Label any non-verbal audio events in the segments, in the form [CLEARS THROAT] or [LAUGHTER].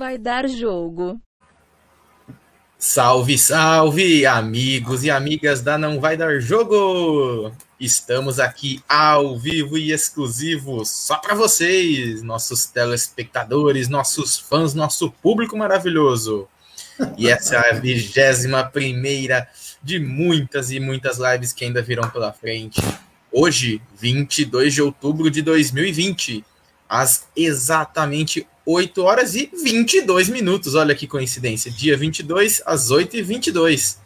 vai dar jogo. Salve, salve, amigos e amigas da Não Vai Dar Jogo! Estamos aqui ao vivo e exclusivo só para vocês, nossos telespectadores, nossos fãs, nosso público maravilhoso. E essa é a vigésima primeira de muitas e muitas lives que ainda virão pela frente. Hoje, 22 de outubro de 2020, às exatamente 8 horas e 22 minutos. Olha que coincidência. Dia 22, às 8 e 22.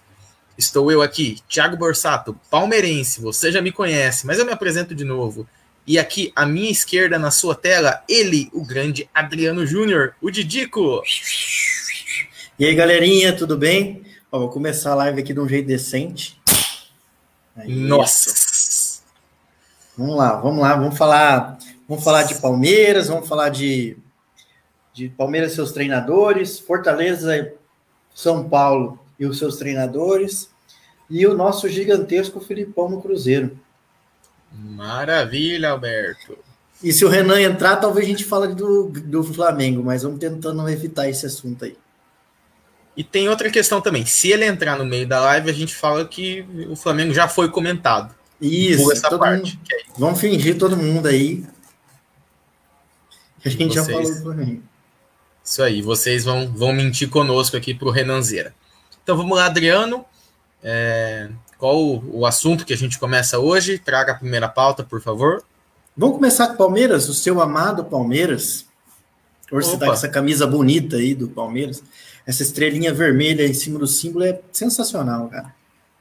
Estou eu aqui, Thiago Borsato, palmeirense. Você já me conhece, mas eu me apresento de novo. E aqui, à minha esquerda, na sua tela, ele, o grande Adriano Júnior, o Didico. E aí, galerinha, tudo bem? Ó, vou começar a live aqui de um jeito decente. Aí, Nossa! Vamos lá, vamos lá, vamos falar, vamos falar de Palmeiras, vamos falar de de Palmeiras seus treinadores, Fortaleza, São Paulo e os seus treinadores, e o nosso gigantesco Filipão no Cruzeiro. Maravilha, Alberto. E se o Renan entrar, talvez a gente fale do, do Flamengo, mas vamos tentando evitar esse assunto aí. E tem outra questão também. Se ele entrar no meio da live, a gente fala que o Flamengo já foi comentado. Isso, essa parte. Mundo, é vamos fingir todo mundo aí. A gente Vocês... já falou do Flamengo. Isso aí, vocês vão, vão mentir conosco aqui para o Renanzeira. Então vamos lá, Adriano. É, qual o, o, assunto que a gente começa hoje? Traga a primeira pauta, por favor. Vamos começar com o Palmeiras, o seu amado Palmeiras. Hoje você está com essa camisa bonita aí do Palmeiras. Essa estrelinha vermelha em cima do símbolo é sensacional, cara.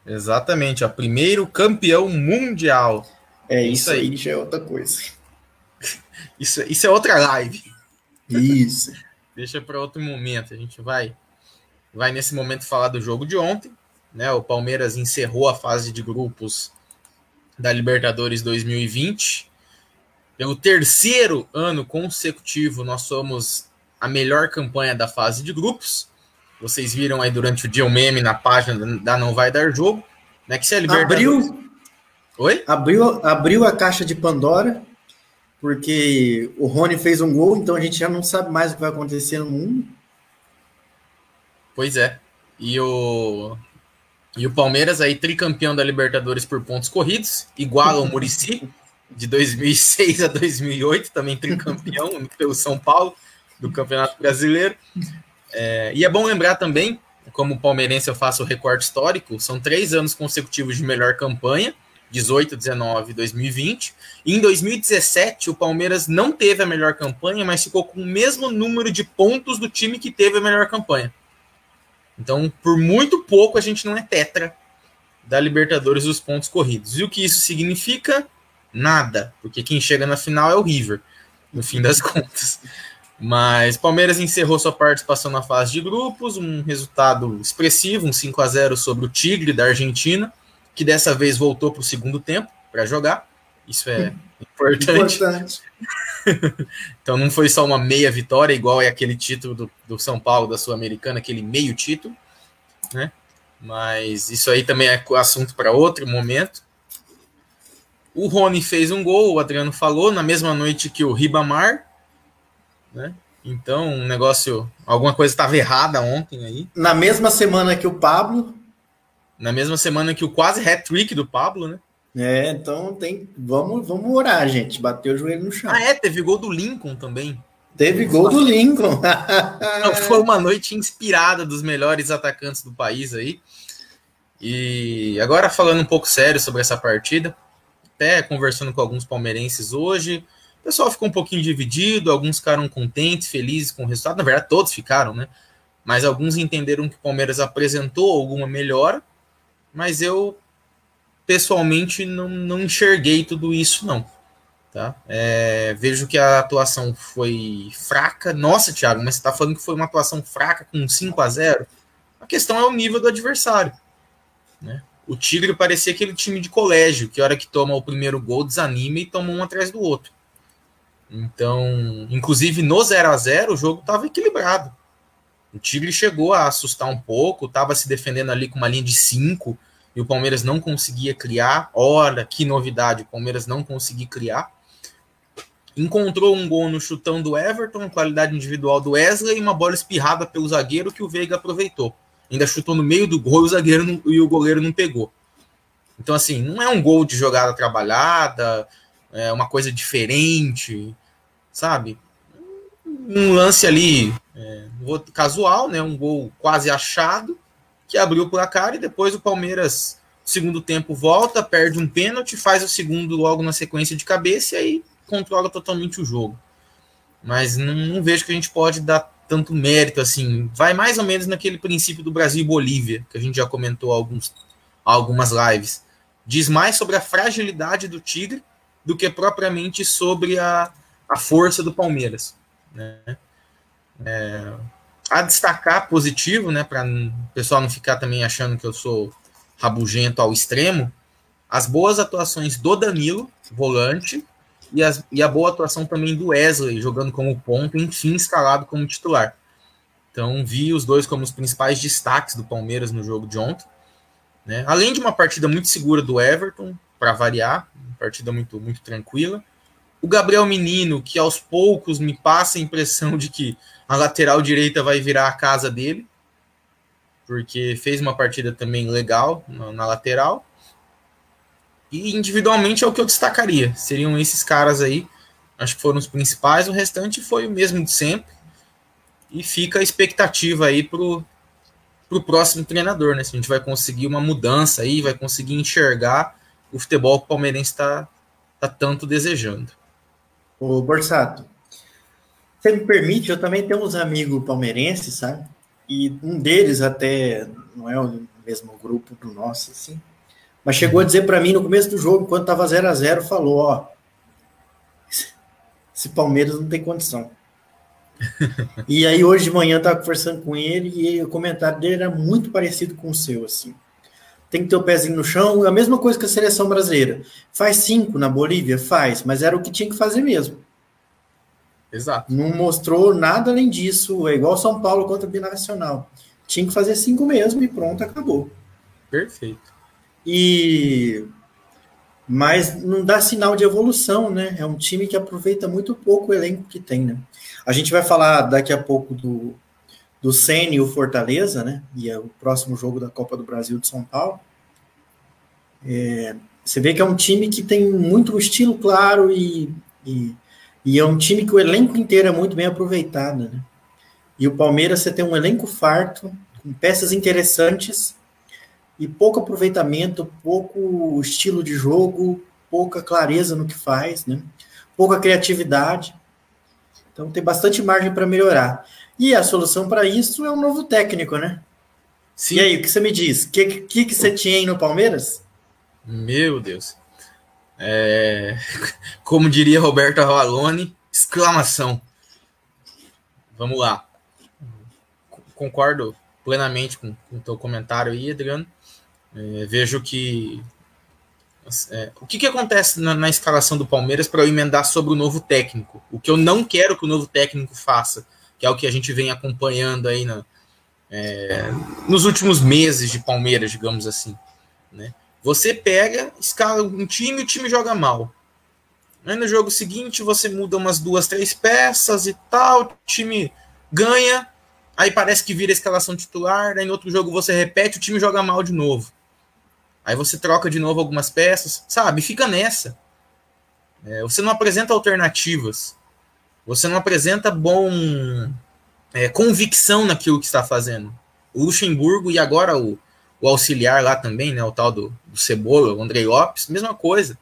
Exatamente, o primeiro campeão mundial. É isso, isso aí. aí já é outra coisa. [LAUGHS] isso, isso é outra live. Isso deixa para outro momento. A gente vai vai nesse momento falar do jogo de ontem, né? O Palmeiras encerrou a fase de grupos da Libertadores 2020. Pelo terceiro ano consecutivo, nós somos a melhor campanha da fase de grupos. Vocês viram aí durante o dia o meme na página da Não Vai Dar Jogo, né? Que se a Libertadores... Abriu... Oi? Abriu, abriu a caixa de Pandora porque o Rony fez um gol, então a gente já não sabe mais o que vai acontecer no mundo. Pois é. E o e o Palmeiras aí tricampeão da Libertadores por pontos corridos, igual ao Murici de 2006 a 2008, também tricampeão [LAUGHS] pelo São Paulo do Campeonato Brasileiro. É, e é bom lembrar também, como palmeirense eu faço o recorte histórico, são três anos consecutivos de melhor campanha 18, 19, 2020. E em 2017, o Palmeiras não teve a melhor campanha, mas ficou com o mesmo número de pontos do time que teve a melhor campanha. Então, por muito pouco, a gente não é tetra da Libertadores dos pontos corridos. E o que isso significa? Nada, porque quem chega na final é o River, no fim das [LAUGHS] contas. Mas Palmeiras encerrou sua participação na fase de grupos, um resultado expressivo, um 5 a 0 sobre o Tigre da Argentina que dessa vez voltou para o segundo tempo para jogar. Isso é importante. importante. [LAUGHS] então não foi só uma meia vitória, igual é aquele título do, do São Paulo da Sul-Americana, aquele meio título, né? Mas isso aí também é assunto para outro momento. O Rony fez um gol, o Adriano falou, na mesma noite que o Ribamar, né? Então, um negócio, alguma coisa estava errada ontem aí. Na mesma semana que o Pablo, na mesma semana que o quase hat-trick do Pablo, né? É, então tem. Vamos, vamos orar, gente. Bateu o joelho no chão. Ah, é, teve gol do Lincoln também. Teve gol do Lincoln. Foi uma noite inspirada dos melhores atacantes do país aí. E agora falando um pouco sério sobre essa partida, até conversando com alguns palmeirenses hoje, o pessoal ficou um pouquinho dividido, alguns ficaram contentes, felizes com o resultado. Na verdade, todos ficaram, né? Mas alguns entenderam que o Palmeiras apresentou alguma melhora mas eu pessoalmente não, não enxerguei tudo isso, não. Tá? É, vejo que a atuação foi fraca. Nossa, Thiago, mas você está falando que foi uma atuação fraca com 5 a 0 A questão é o nível do adversário. Né? O Tigre parecia aquele time de colégio, que a hora que toma o primeiro gol desanima e toma um atrás do outro. Então, inclusive no 0 a 0 o jogo estava equilibrado. O Tigre chegou a assustar um pouco, estava se defendendo ali com uma linha de 5 e o Palmeiras não conseguia criar. Olha que novidade, o Palmeiras não conseguia criar. encontrou um gol no chutão do Everton, qualidade individual do Wesley e uma bola espirrada pelo zagueiro que o Veiga aproveitou. Ainda chutou no meio do gol e o zagueiro não, e o goleiro não pegou. Então, assim, não é um gol de jogada trabalhada, é uma coisa diferente, sabe? Um lance ali é, casual, né? Um gol quase achado, que abriu o placar e depois o Palmeiras, segundo tempo, volta, perde um pênalti, faz o segundo logo na sequência de cabeça e aí controla totalmente o jogo. Mas não, não vejo que a gente pode dar tanto mérito assim. Vai mais ou menos naquele princípio do Brasil e Bolívia, que a gente já comentou alguns, algumas lives. Diz mais sobre a fragilidade do Tigre do que propriamente sobre a, a força do Palmeiras. Né? É, a destacar positivo, né, para o pessoal não ficar também achando que eu sou rabugento ao extremo, as boas atuações do Danilo, volante, e, as, e a boa atuação também do Wesley, jogando como ponto, enfim, escalado como titular. Então, vi os dois como os principais destaques do Palmeiras no jogo de ontem. Né? Além de uma partida muito segura do Everton, para variar, uma partida muito, muito tranquila. O Gabriel Menino, que aos poucos me passa a impressão de que a lateral direita vai virar a casa dele, porque fez uma partida também legal na, na lateral. E individualmente é o que eu destacaria. Seriam esses caras aí. Acho que foram os principais. O restante foi o mesmo de sempre. E fica a expectativa aí pro, pro próximo treinador, né? Se a gente vai conseguir uma mudança aí, vai conseguir enxergar o futebol que o Palmeirense está tá tanto desejando. Ô, Borsato, você me permite, eu também tenho uns amigos palmeirenses, sabe? E um deles até não é o mesmo grupo do nosso, assim, mas chegou a dizer para mim no começo do jogo, enquanto estava 0 a 0 falou: ó, esse Palmeiras não tem condição. [LAUGHS] e aí hoje de manhã eu estava conversando com ele e o comentário dele era muito parecido com o seu, assim. Tem que ter o pezinho no chão, a mesma coisa que a seleção brasileira. Faz cinco na Bolívia? Faz, mas era o que tinha que fazer mesmo. Exato. Não mostrou nada além disso, é igual São Paulo contra o Binacional. Tinha que fazer cinco mesmo e pronto, acabou. Perfeito. E mas não dá sinal de evolução, né? É um time que aproveita muito pouco o elenco que tem, né? A gente vai falar daqui a pouco do, do Sene e o Fortaleza, né? E é o próximo jogo da Copa do Brasil de São Paulo. É, você vê que é um time que tem muito estilo claro e, e, e, é um time que o elenco inteiro é muito bem aproveitado, né? E o Palmeiras, você tem um elenco farto, com peças interessantes, e pouco aproveitamento, pouco estilo de jogo, pouca clareza no que faz, né? pouca criatividade. Então tem bastante margem para melhorar. E a solução para isso é um novo técnico, né? Sim. E aí, o que você me diz? O que, que, que você tinha aí no Palmeiras? Meu Deus. É... [LAUGHS] Como diria Roberto Avalone, exclamação. Vamos lá. Concordo plenamente com o teu comentário aí, Adriano. É, vejo que. É, o que, que acontece na, na escalação do Palmeiras para eu emendar sobre o novo técnico? O que eu não quero que o novo técnico faça, que é o que a gente vem acompanhando aí na, é, nos últimos meses de Palmeiras, digamos assim. Né? Você pega, escala um time e o time joga mal. Aí no jogo seguinte você muda umas duas, três peças e tal, o time ganha, aí parece que vira a escalação titular, aí no outro jogo você repete, o time joga mal de novo. Aí você troca de novo algumas peças, sabe? Fica nessa. É, você não apresenta alternativas. Você não apresenta bom é, convicção naquilo que está fazendo. O Luxemburgo e agora o, o auxiliar lá também, né? O tal do, do Cebola, o Andrei Lopes, mesma coisa.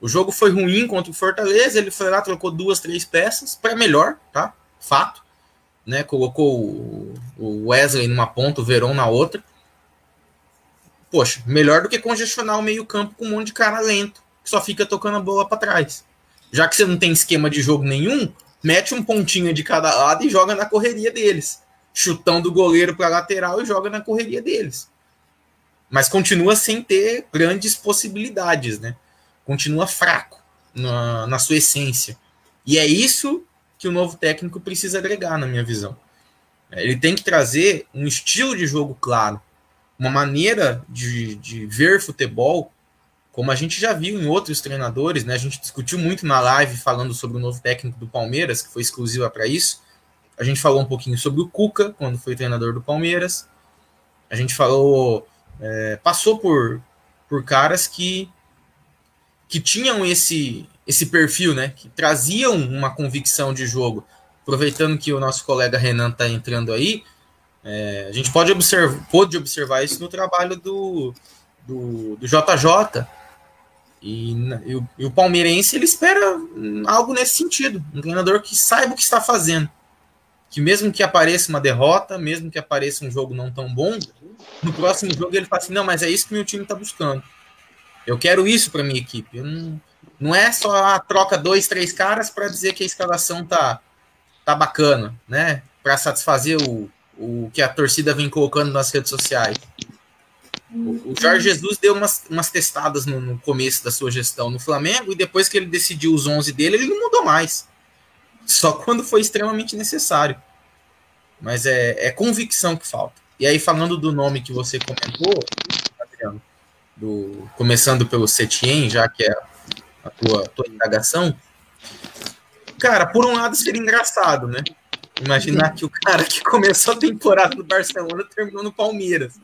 O jogo foi ruim contra o Fortaleza, ele foi lá, trocou duas, três peças para melhor, tá? Fato. Né? Colocou o, Wesley numa ponta, o Verón na outra poxa, melhor do que congestionar o meio-campo com um monte de cara lento, que só fica tocando a bola para trás. Já que você não tem esquema de jogo nenhum, mete um pontinho de cada lado e joga na correria deles. Chutão do goleiro para lateral e joga na correria deles. Mas continua sem ter grandes possibilidades, né? Continua fraco na, na sua essência. E é isso que o novo técnico precisa agregar, na minha visão. Ele tem que trazer um estilo de jogo claro uma maneira de, de ver futebol como a gente já viu em outros treinadores, né? A gente discutiu muito na live falando sobre o novo técnico do Palmeiras, que foi exclusiva para isso. A gente falou um pouquinho sobre o Cuca, quando foi treinador do Palmeiras. A gente falou, é, passou por, por caras que, que tinham esse, esse perfil, né? Que traziam uma convicção de jogo. Aproveitando que o nosso colega Renan está entrando aí, é, a gente pode observar, pode observar isso no trabalho do, do, do JJ. E, e, o, e, o, palmeirense ele espera algo nesse sentido, um treinador que saiba o que está fazendo, que mesmo que apareça uma derrota, mesmo que apareça um jogo não tão bom, no próximo jogo ele fala assim, não, mas é isso que meu time está buscando. Eu quero isso para minha equipe. Não, não, é só a troca dois, três caras para dizer que a escalação tá tá bacana, né? Para satisfazer o, o que a torcida vem colocando nas redes sociais. O Jorge Jesus deu umas, umas testadas no, no, começo da sua gestão no Flamengo e depois que ele decidiu os 11 dele, ele não mudou mais. Só quando foi extremamente necessário. Mas é, é convicção que falta. E aí, falando do nome que você comentou, Adriano, do, começando pelo Setien, já que é a tua, tua indagação, cara, por um lado seria engraçado, né? Imaginar que o cara que começou a temporada do Barcelona terminou no Palmeiras.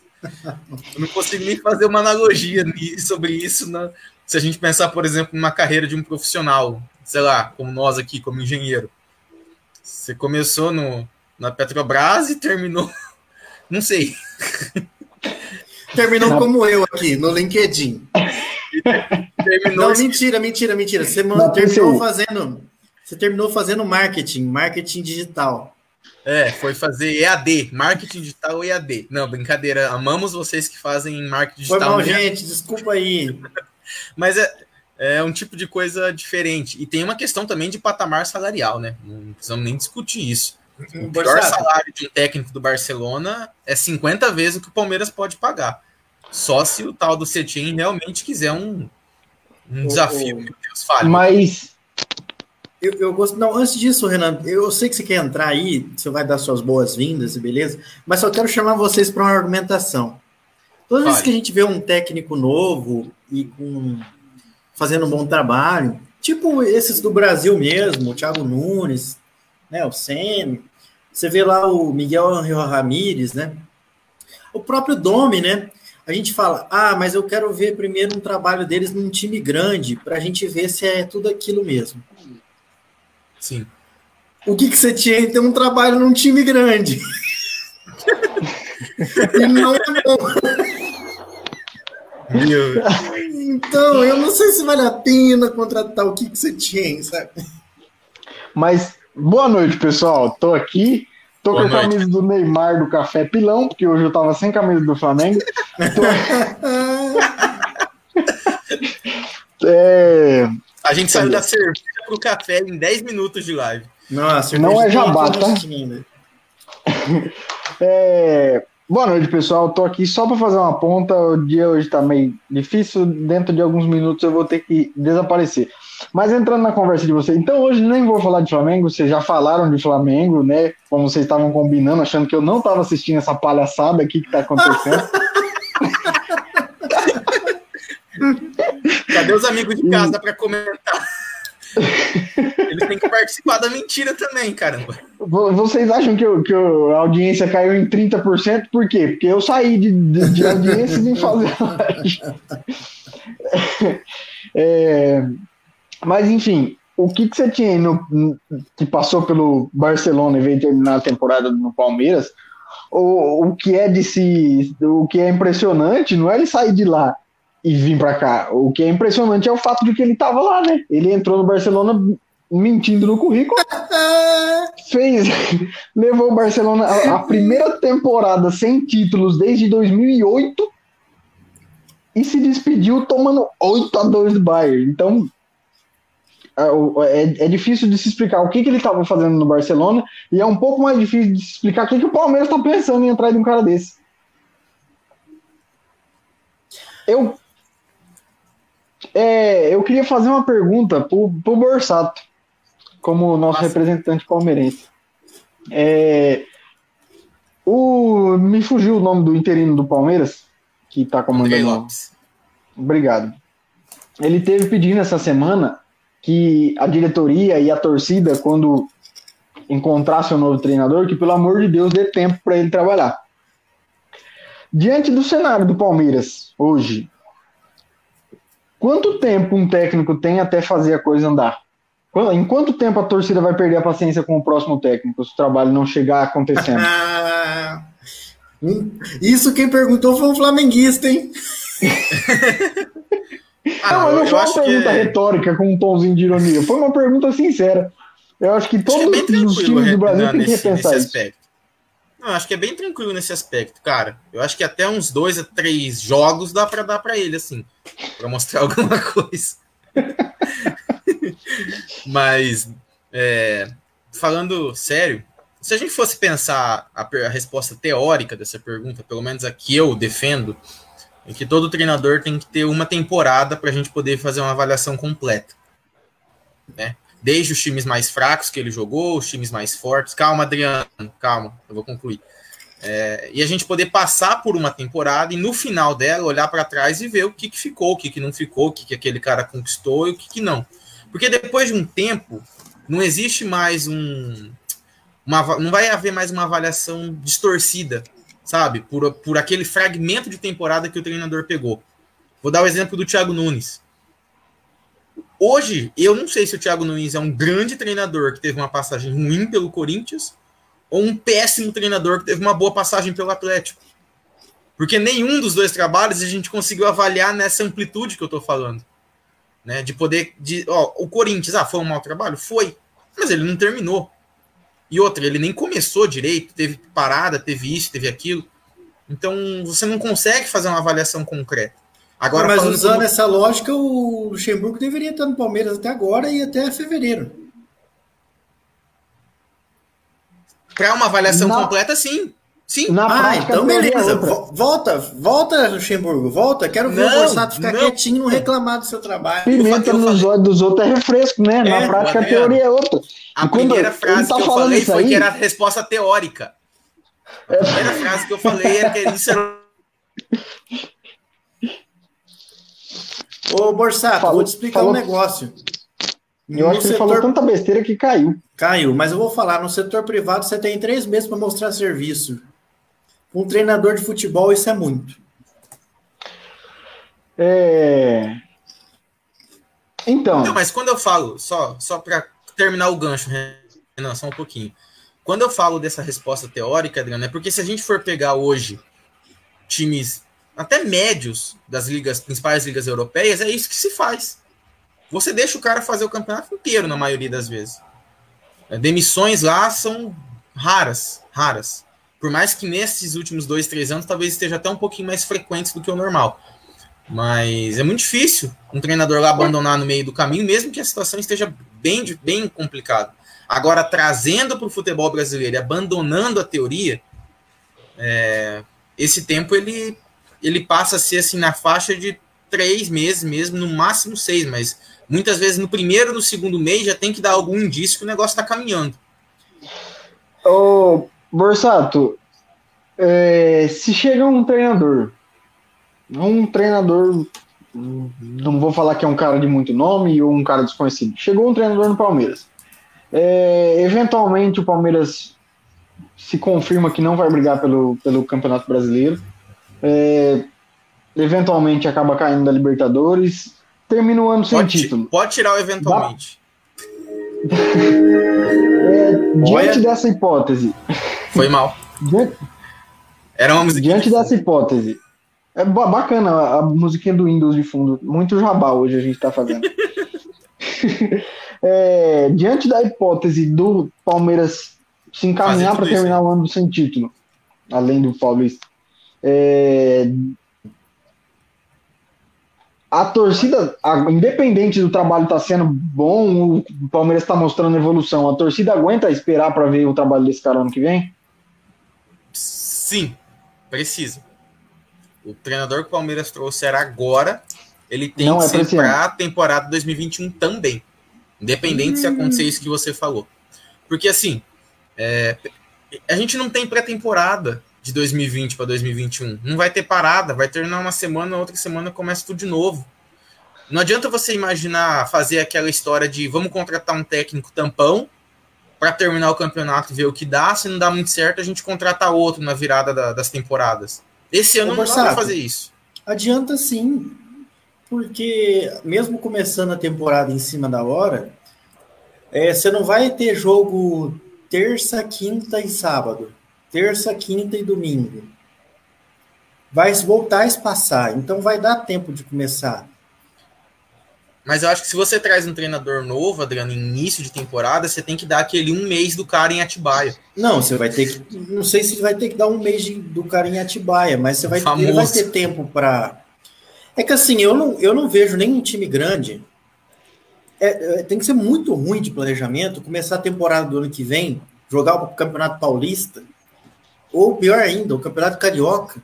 Eu não consigo nem fazer uma analogia sobre isso na, se a gente pensar, por exemplo, numa carreira de um profissional, sei lá, como nós aqui, como engenheiro. Você começou no, na Petrobras e terminou. [LAUGHS] Não sei. Terminou não. como eu aqui, no LinkedIn. Terminou não, mentira, mentira, mentira. Você não, terminou fazendo. Você terminou fazendo marketing, marketing digital. É, foi fazer EAD, marketing digital EAD. Não, brincadeira. Amamos vocês que fazem marketing digital. Foi mal, gente, desculpa aí. [LAUGHS] Mas é, é um tipo de coisa diferente. E tem uma questão também de patamar salarial, né? Não precisamos nem discutir isso. O pior salário de um técnico do Barcelona é 50 vezes o que o Palmeiras pode pagar. Só se o tal do Cetim realmente quiser um, um desafio que Deus fale. Mas eu, eu gosto. Não, antes disso, Renan, eu sei que você quer entrar aí, você vai dar suas boas-vindas e beleza, mas só quero chamar vocês para uma argumentação. Toda vez que a gente vê um técnico novo e com, fazendo um bom trabalho, tipo esses do Brasil mesmo, o Thiago Nunes, né, o Sene, você vê lá o Miguel Angel Ramírez, né? O próprio Domi, né? A gente fala, ah, mas eu quero ver primeiro um trabalho deles num time grande, para a gente ver se é tudo aquilo mesmo. Sim. O que, que você tinha em ter um trabalho num time grande? e não é bom. Meu. Então, eu não sei se vale a pena contratar o que, que você tinha, sabe? Mas, boa noite, pessoal. Tô aqui. Tô boa com a camisa do Neymar do Café Pilão, porque hoje eu tava sem camisa do Flamengo. Tô... [LAUGHS] é... A gente saiu da cerveja pro café em 10 minutos de live. Nossa, não é jabá, tá? [LAUGHS] é... Boa noite, pessoal. Tô aqui só para fazer uma ponta. O dia hoje tá meio difícil. Dentro de alguns minutos eu vou ter que desaparecer. Mas entrando na conversa de vocês, então hoje nem vou falar de Flamengo. Vocês já falaram de Flamengo, né? Como vocês estavam combinando, achando que eu não estava assistindo essa palhaçada aqui que tá acontecendo. [LAUGHS] [LAUGHS] Cadê os amigos de casa para comentar? [LAUGHS] Eles têm que participar da mentira também, caramba. Vocês acham que, eu, que eu, a audiência caiu em 30%? Por quê? Porque eu saí de, de, de audiência e fazer [LAUGHS] é, Mas, enfim, o que, que você tinha no, que passou pelo Barcelona e veio terminar a temporada no Palmeiras? O, o que é de se. O que é impressionante não é ele sair de lá e vir para cá. O que é impressionante é o fato de que ele estava lá, né? Ele entrou no Barcelona mentindo no currículo, [LAUGHS] fez, levou o Barcelona a, a, primeira temporada sem títulos desde 2008 e se despediu tomando 8 a 2 do Bayern. Então é, é, é difícil de se explicar o que, que ele estava fazendo no Barcelona e é um pouco mais difícil de se explicar o que, que o Palmeiras está pensando em entrar de um cara desse. Eu é, eu queria fazer uma pergunta pro, pro Borsato, como nosso Nossa. representante palmeirense. É, o, me fugiu o nome do interino do Palmeiras, que tá comandando. André Lopes. Obrigado. ele teve pedindo essa semana que a diretoria e a torcida, quando encontrasse um novo treinador, que pelo amor de Deus dê tempo para ele trabalhar. Diante do cenário do Palmeiras hoje, quanto tempo um técnico tem até fazer a coisa andar? Em quanto tempo a torcida vai perder a paciência com o próximo técnico se o trabalho não chegar acontecendo? [LAUGHS] Isso quem perguntou foi um flamenguista, hein? [LAUGHS] ah, não, não foi uma pergunta que... retórica com um tomzinho de ironia. Foi uma pergunta sincera. Eu acho que todos acho que é os times do Brasil têm que repensar isso. Aspecto. Não, acho que é bem tranquilo nesse aspecto, cara. Eu acho que até uns dois a três jogos dá para dar para ele, assim, para mostrar [LAUGHS] alguma coisa. Mas, é, falando sério, se a gente fosse pensar a, a, resposta teórica dessa pergunta, pelo menos a que eu defendo, é que todo treinador tem que ter uma temporada para a gente poder fazer uma avaliação completa. Né? Desde os times mais fracos que ele jogou, os times mais fortes. Calma, Adriano, calma, eu vou concluir. É, e a gente poder passar por uma temporada e no final dela olhar para trás e ver o que, que ficou, o que, que não ficou, o que, que aquele cara conquistou e o que, que não. Porque depois de um tempo, não existe mais um, uma, não vai haver mais uma avaliação distorcida, sabe? Por, por aquele fragmento de temporada que o treinador pegou. Vou dar o exemplo do Thiago Nunes. Hoje, eu não sei se o Thiago Nunes é um grande treinador que teve uma passagem ruim pelo Corinthians ou um péssimo treinador que teve uma boa passagem pelo Atlético. Porque nenhum dos dois trabalhos a gente conseguiu avaliar nessa amplitude que eu estou falando. Né? De poder. De, ó, o Corinthians, ah, foi um mau trabalho? Foi. Mas ele não terminou. E outra, ele nem começou direito, teve parada, teve isso, teve aquilo. Então você não consegue fazer uma avaliação concreta. Agora, mas usando como... essa lógica, o Luxemburgo deveria estar no Palmeiras até agora e até fevereiro. Para uma avaliação Na... completa, sim. Sim. Na ah, prática, então beleza. Volta, volta, Luxemburgo, volta. Quero ver não, o Borsato ficar não. quietinho, não reclamar do seu trabalho. Pimenta nos olhos dos outros é refresco, né? É, Na prática, a teoria é outra. A primeira frase tá que eu falei foi aí... que era a resposta teórica. A é. primeira frase que eu falei era que isso era. Ô, Borsato, falou, vou te explicar falou... um negócio. Eu acho que setor... ele falou tanta besteira que caiu. Caiu, mas eu vou falar: no setor privado você tem três meses para mostrar serviço. Um treinador de futebol, isso é muito. É... Então. Não, mas quando eu falo, só, só para terminar o gancho, Renan, só um pouquinho. Quando eu falo dessa resposta teórica, Adriano, é porque se a gente for pegar hoje times até médios das ligas, principais ligas europeias, é isso que se faz. Você deixa o cara fazer o campeonato inteiro, na maioria das vezes. Demissões lá são raras, raras. Por mais que nesses últimos dois, três anos talvez esteja até um pouquinho mais frequentes do que o normal. Mas é muito difícil um treinador lá abandonar no meio do caminho, mesmo que a situação esteja bem, bem complicada. Agora, trazendo para o futebol brasileiro e abandonando a teoria, é, esse tempo ele, ele passa a ser assim na faixa de três meses mesmo, no máximo seis, mas muitas vezes no primeiro no segundo mês já tem que dar algum indício que o negócio está caminhando. Ô, Borsato, é, se chega um treinador, um treinador, não vou falar que é um cara de muito nome ou um cara desconhecido, chegou um treinador no Palmeiras. É, eventualmente o Palmeiras se confirma que não vai brigar pelo, pelo Campeonato Brasileiro. É, eventualmente acaba caindo da Libertadores. Termina o ano sem pode, título. Pode tirar o eventualmente. [LAUGHS] é, diante dessa hipótese. Foi mal. Diante, Era uma Diante dessa hipótese. É bacana a musiquinha do Windows de fundo. Muito jabá hoje a gente está fazendo. [LAUGHS] é, diante da hipótese do Palmeiras se encaminhar para terminar o ano sem título, além do Paulista, é, a torcida, a, independente do trabalho estar tá sendo bom, o Palmeiras está mostrando evolução. A torcida aguenta esperar para ver o trabalho desse cara ano que vem? Sim, precisa. O treinador que o Palmeiras trouxer agora, ele tem Não que é ser para a temporada 2021 também. Independente hum. se acontecer isso que você falou. Porque assim, é, a gente não tem pré-temporada de 2020 para 2021. Não vai ter parada, vai terminar uma semana, outra semana começa tudo de novo. Não adianta você imaginar fazer aquela história de vamos contratar um técnico tampão para terminar o campeonato e ver o que dá. Se não dá muito certo, a gente contrata outro na virada da, das temporadas. Esse ano Ô, não dá para fazer isso. Adianta sim, porque mesmo começando a temporada em cima da hora, é, você não vai ter jogo terça, quinta e sábado. Terça, quinta e domingo. Vai voltar a espaçar, então vai dar tempo de começar. Mas eu acho que se você traz um treinador novo, Adriano, início de temporada, você tem que dar aquele um mês do cara em Atibaia. Não, você vai ter que. Não sei se vai ter que dar um mês de, do cara em Atibaia, mas você vai, ele vai ter tempo para. É que assim, eu não, eu não vejo nenhum time grande. É, é, tem que ser muito ruim de planejamento começar a temporada do ano que vem, jogar o Campeonato Paulista, ou pior ainda, o Campeonato Carioca,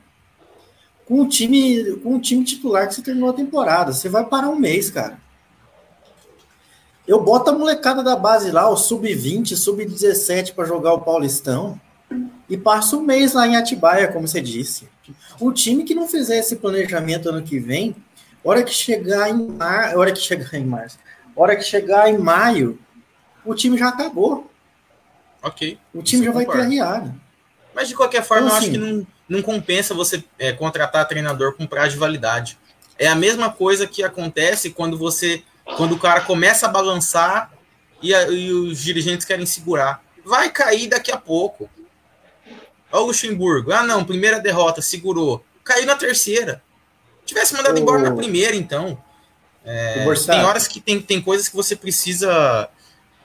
com o time, com o time titular que você terminou a temporada. Você vai parar um mês, cara. Eu boto a molecada da base lá, o sub-20, sub-17 para jogar o Paulistão e passo um mês lá em Atibaia, como você disse. O time que não fizer esse planejamento ano que vem, hora que chegar em mar, hora que chegar em março, hora que chegar em maio, o time já acabou. Ok. O time já vai ter arriado. Mas de qualquer forma, então, assim, eu acho que não, não compensa você é, contratar treinador com prazo de validade. É a mesma coisa que acontece quando você quando o cara começa a balançar e, a, e os dirigentes querem segurar. Vai cair daqui a pouco. Olha o Luxemburgo. Ah, não, primeira derrota, segurou. Caiu na terceira. Tivesse mandado embora na primeira, então. É, tem horas que tem, tem coisas que você precisa,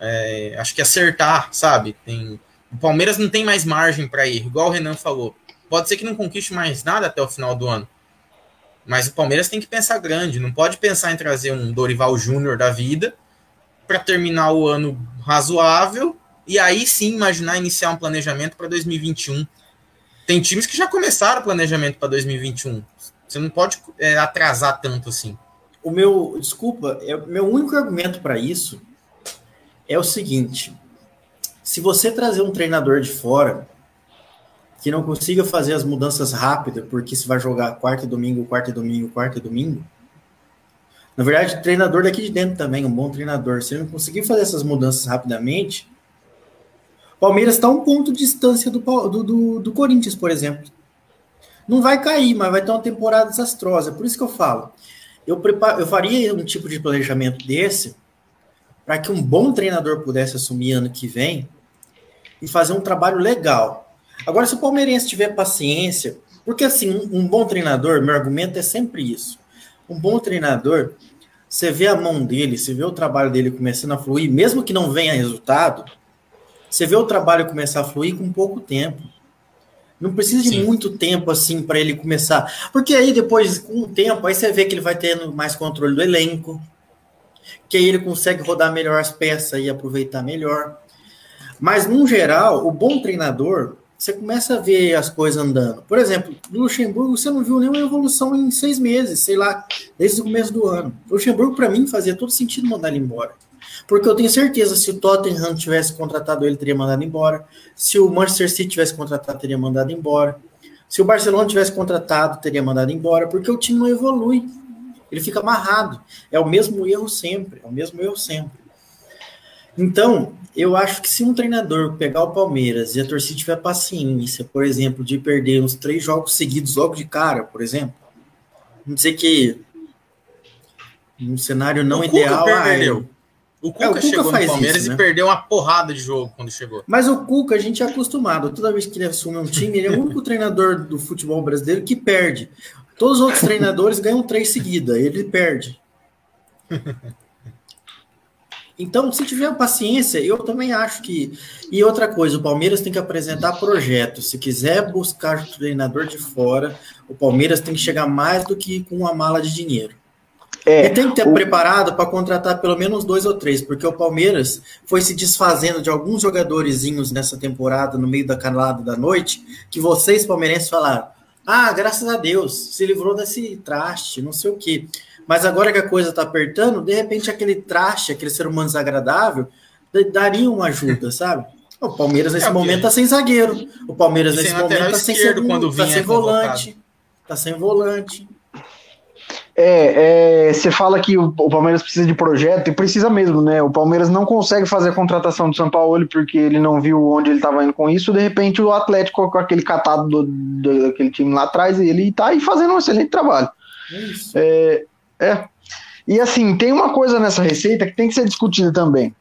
é, acho que acertar, sabe? Tem, o Palmeiras não tem mais margem para ir, igual o Renan falou. Pode ser que não conquiste mais nada até o final do ano. Mas o Palmeiras tem que pensar grande, não pode pensar em trazer um Dorival Júnior da vida para terminar o ano razoável e aí sim imaginar iniciar um planejamento para 2021. Tem times que já começaram o planejamento para 2021. Você não pode é, atrasar tanto assim. O meu, desculpa, é, meu único argumento para isso é o seguinte: se você trazer um treinador de fora, que não consiga fazer as mudanças rápidas, porque se vai jogar quarta e domingo, quarta e domingo, quarta e domingo. Na verdade, treinador daqui de dentro também, um bom treinador. Se ele não conseguir fazer essas mudanças rapidamente, Palmeiras está um ponto de distância do, do, do, do, Corinthians, por exemplo. Não vai cair, mas vai ter uma temporada desastrosa. Por isso que eu falo. Eu, eu faria um tipo de planejamento desse para que um bom treinador pudesse assumir ano que vem e fazer um trabalho legal Agora, se o palmeirense tiver paciência, porque assim, um, um bom treinador, meu argumento é sempre isso. Um bom treinador, você vê a mão dele, você vê o trabalho dele começando a fluir, mesmo que não venha resultado, você vê o trabalho começar a fluir com pouco tempo. Não precisa de Sim. muito tempo assim para ele começar. Porque aí depois, com o tempo, aí você vê que ele vai tendo mais controle do elenco, que aí ele consegue rodar melhor as peças e aproveitar melhor. Mas, no geral, o bom treinador, você começa a ver as coisas andando. Por exemplo, no Luxemburgo, você não viu nenhuma evolução em seis meses, sei lá, desde o começo do ano. O Luxemburgo, para mim, fazia todo sentido mandar ele embora. Porque eu tenho certeza, se o Tottenham tivesse contratado ele, teria mandado embora. Se o Manchester City tivesse contratado, teria mandado embora. Se o Barcelona tivesse contratado, teria mandado embora, porque o time não evolui. Ele fica amarrado. É o mesmo erro sempre. É o mesmo erro sempre. Então, eu acho que se um treinador pegar o Palmeiras e a torcida tiver paciência, por exemplo, de perder uns três jogos seguidos logo de cara, por exemplo, vamos dizer que um cenário não o ideal. Cuca perdeu. O Cuca, é, o Cuca chegou no Palmeiras isso, né? e perdeu uma porrada de jogo quando chegou. Mas o Cuca, a gente é acostumado. Toda vez que ele assume um time, ele é o [LAUGHS] único treinador do futebol brasileiro que perde. Todos os outros treinadores ganham três seguidas, ele perde. [LAUGHS] Então, se tiver paciência, eu também acho que. E outra coisa, o Palmeiras tem que apresentar projetos. Se quiser buscar treinador de fora, o Palmeiras tem que chegar mais do que com uma mala de dinheiro. É, e tem que ter o... preparado para contratar pelo menos dois ou três, porque o Palmeiras foi se desfazendo de alguns jogadorzinhos nessa temporada, no meio da calada da noite, que vocês, palmeirenses, falaram: ah, graças a Deus, se livrou desse traste, não sei o quê. Mas agora que a coisa está apertando, de repente aquele traste, aquele ser humano desagradável, daria uma ajuda, sabe? O Palmeiras nesse é, momento está sem zagueiro. O Palmeiras nesse momento está sem, segundo, tá sem volante. Está sem volante. É, é, você fala que o, o, Palmeiras precisa de projeto, e precisa mesmo, né? O Palmeiras não consegue fazer a contratação do São Paulo porque ele não viu onde ele estava indo com isso. De repente, o Atlético, com aquele catado do, do, daquele time lá atrás, ele tá aí fazendo um excelente trabalho. É, é. E assim, tem uma coisa nessa receita que tem que ser discutida também.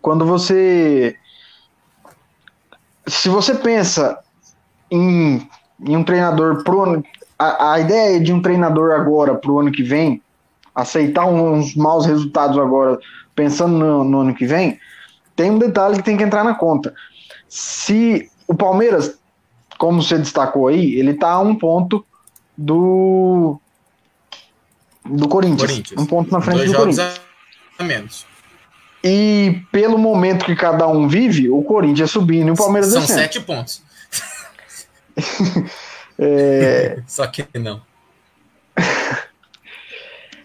Quando você. Se você pensa em, em um treinador pro, a, a ideia de um treinador agora para o ano que vem, aceitar uns maus resultados agora, pensando no, no, ano que vem, tem um detalhe que tem que entrar na conta. Se o Palmeiras, como você destacou aí, ele está a um ponto do do Corinthians, Corinthians. um ponto na frente Dois do Corinthians. A menos. E pelo momento que cada um vive, o Corinthians subindo e o Palmeiras São descendo. sete pontos. [LAUGHS] É... [LAUGHS] Só que não. [LAUGHS]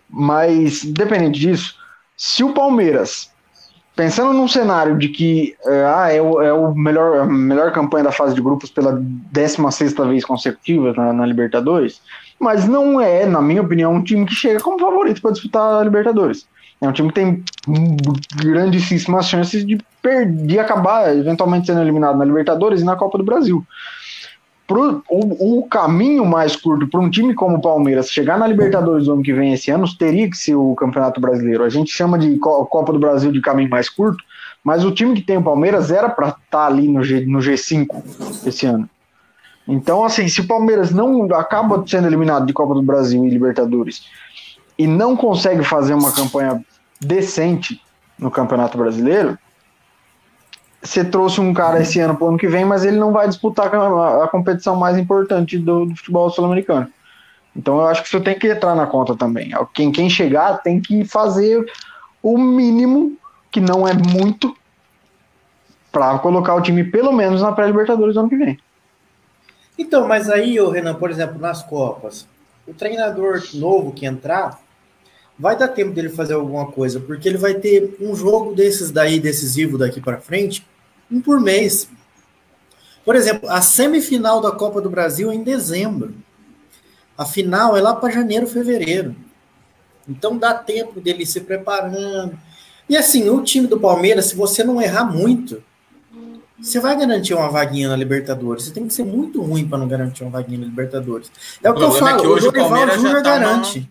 Mas, dependente disso, se o Palmeiras, pensando num cenário de que é, ah, é, o, é o melhor, a melhor campanha da fase de grupos pela 16 vez consecutiva na, na, Libertadores, mas não é, na minha opinião, um time que chega como favorito para disputar a Libertadores. É um time que tem grandíssimas chances de, perder, de acabar eventualmente sendo eliminado na Libertadores e na Copa do Brasil pro, o, o caminho mais curto para um time como o Palmeiras chegar na Libertadores do ano que vem esse ano teria que ser o Campeonato Brasileiro. A gente chama de Copa do Brasil de caminho mais curto, mas o time que tem o Palmeiras era para estar tá ali no, G, no G5 esse ano. Então, assim, se o Palmeiras não acaba sendo eliminado de Copa do Brasil e Libertadores e não consegue fazer uma campanha decente no Campeonato Brasileiro, você trouxe um cara esse ano para o ano que vem, mas ele não vai disputar a, competição mais importante do, do futebol sul-americano. Então eu acho que isso tem que entrar na conta também. Quem, quem chegar tem que fazer o mínimo, que não é muito, para colocar o time pelo menos na pré-Libertadores ano que vem. Então, mas aí, o Renan, por exemplo, nas Copas, o treinador novo que entrar vai dar tempo dele fazer alguma coisa, porque ele vai ter um jogo desses daí decisivo daqui para frente, um por mês. Por exemplo, a semifinal da Copa do Brasil é em dezembro. A final é lá para janeiro, fevereiro. Então dá tempo dele se preparando. E assim, o time do Palmeiras, se você não errar muito, você vai garantir uma vaguinha na Libertadores. Você tem que ser muito ruim para não garantir uma vaguinha na Libertadores. É o, o que eu é falo, é o Dorival Júnior tá garante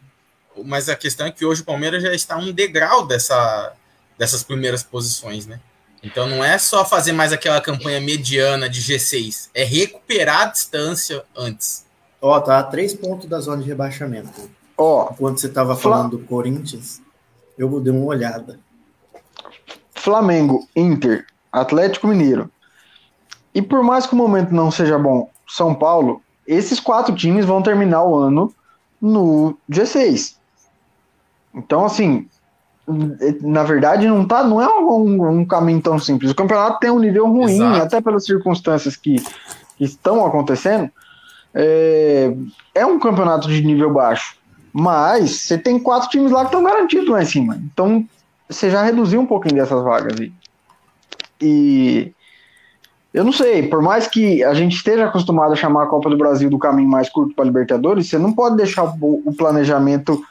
mas a questão é que hoje o Palmeiras já está um degrau dessa, dessas primeiras posições, né? Então não é só fazer mais aquela campanha mediana de G6, é recuperar a distância antes. Ó, oh, tá a três pontos da zona de rebaixamento. Ó, oh, quando você estava falando do Corinthians, eu dei uma olhada. Flamengo, Inter, Atlético Mineiro. E por mais que o momento não seja bom, São Paulo, esses quatro times vão terminar o ano no G6. Então, assim, na verdade, não, tá, não é um, um caminho tão simples. O campeonato tem um nível ruim, Exato. até pelas circunstâncias que, que estão acontecendo. É, é, um campeonato de nível baixo. Mas você tem quatro times lá que estão garantidos lá em cima. Então, você já reduziu um pouquinho dessas vagas aí. E eu não sei, por mais que a gente esteja acostumado a chamar a Copa do Brasil do caminho mais curto para Libertadores, você não pode deixar o, o planejamento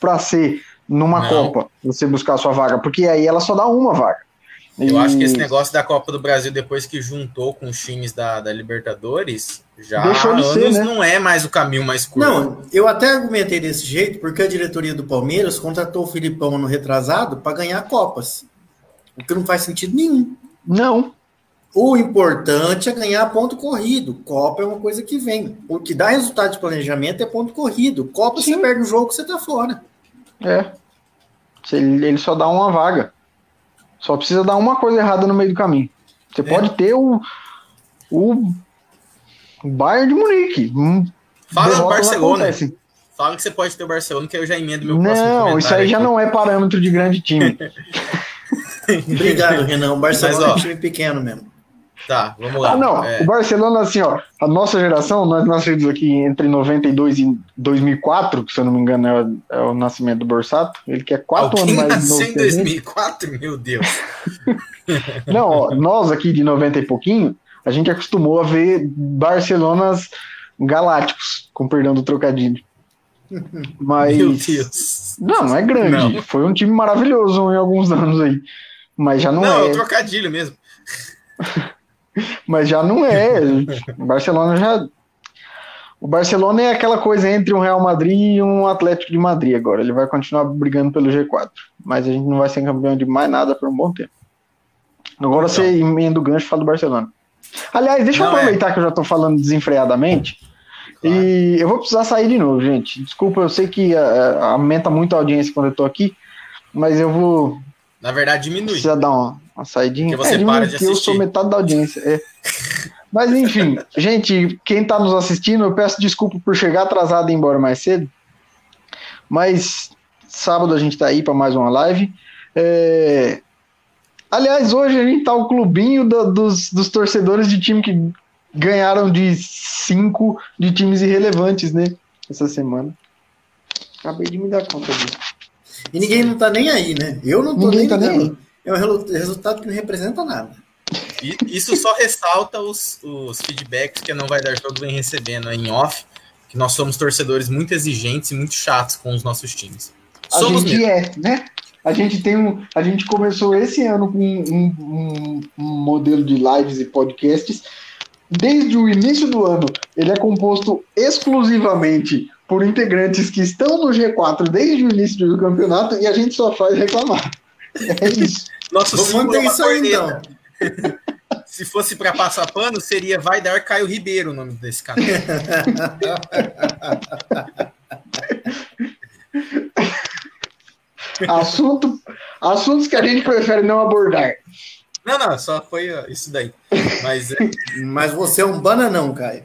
para ser numa não. Copa, você buscar a sua vaga, porque aí ela só dá uma vaga. Eu e... acho que esse negócio da Copa do Brasil, depois que juntou com os times da, da Libertadores, já Deixou de ser, né? não é mais o caminho mais curto. Não, eu até argumentei desse jeito, porque a diretoria do Palmeiras contratou o Filipão no retrasado para ganhar Copas. O que não faz sentido nenhum. Não. O importante é ganhar ponto corrido. Copa é uma coisa que vem. O que dá resultado de planejamento é ponto corrido. Copa Sim. você perde o jogo, você tá fora. É. Ele só dá uma vaga. Só precisa dar uma coisa errada no meio do caminho. Você é. pode ter o, o Bayern de Munique. Fala do Barcelona. Fala que você pode ter o Barcelona, que eu já emendo meu Não, isso aí aqui. já não é parâmetro de grande time. [LAUGHS] Obrigado, Renan. O Barcelona Mas, ó, é um time pequeno mesmo. Tá, vamos lá. Ah, não. É... O Barcelona, assim, ó, a nossa geração, nós nascemos aqui entre 92 e 2004, que se eu não me engano é o, é o nascimento do Borsato. Ele quer quatro Alguém anos mais novo. em 2004? Meu Deus. [LAUGHS] não, ó, nós aqui de 90 e pouquinho, a gente acostumou a ver Barcelonas galácticos, com perdão do trocadilho. [LAUGHS] Mas. Meu Deus. Não, não é grande. Não. Foi um time maravilhoso em alguns anos aí. Mas já não, Não, é é. o trocadilho mesmo. [LAUGHS] Mas já não é. O Barcelona já. O Barcelona é aquela coisa entre um Real Madrid e um Atlético de Madrid agora. Ele vai continuar brigando pelo G4. Mas a gente não vai ser campeão de mais nada por um bom tempo. Agora Então. você emenda o gancho e fala do Barcelona. Aliás, deixa eu Não, é. aproveitar que eu já tô falando desenfreadamente. Claro. E eu vou precisar sair de novo, gente. Desculpa, eu sei que ah, ah, aumenta muito a audiência quando eu tô aqui. Mas eu vou Na verdade, diminui. Precisa dar uma, uma saidinha. Porque você é, para de porque eu sou assistir. metade da audiência. é. Mas enfim, [LAUGHS] gente, quem tá nos assistindo, eu peço desculpa por chegar atrasado e ir embora mais cedo. Mas sábado a gente tá aí para mais uma live. É, Aliás, hoje a gente tá o clubinho do- dos, dos torcedores de time que ganharam de cinco de times irrelevantes, né? Essa semana. Acabei de me dar conta disso. E ninguém não tá nem aí, né? Eu não tô Ninguém nem tá nem ligando. É um resultado que não representa nada. E isso só ressalta os, os feedbacks que a Não Vai Dar Jogo vem recebendo em off, que nós somos torcedores muito exigentes e muito chatos com os nossos times. A Somos gente mesmo. é, né? A gente tem um, a gente começou esse ano com um, um- um modelo de lives e podcasts. Desde o início do ano, ele é composto exclusivamente por integrantes que estão no G4 desde o início do campeonato e a gente só faz reclamar. É isso. Nosso Vamos símbolo é uma isso aí, então. [LAUGHS] Se fosse para passar pano, seria Vai Dar Caio Ribeiro o nome desse canal. [LAUGHS] Assunto, assuntos que a gente prefere não abordar. Não, não, só foi isso daí. Mas, é, [LAUGHS] Mas você é um bananão, Caio.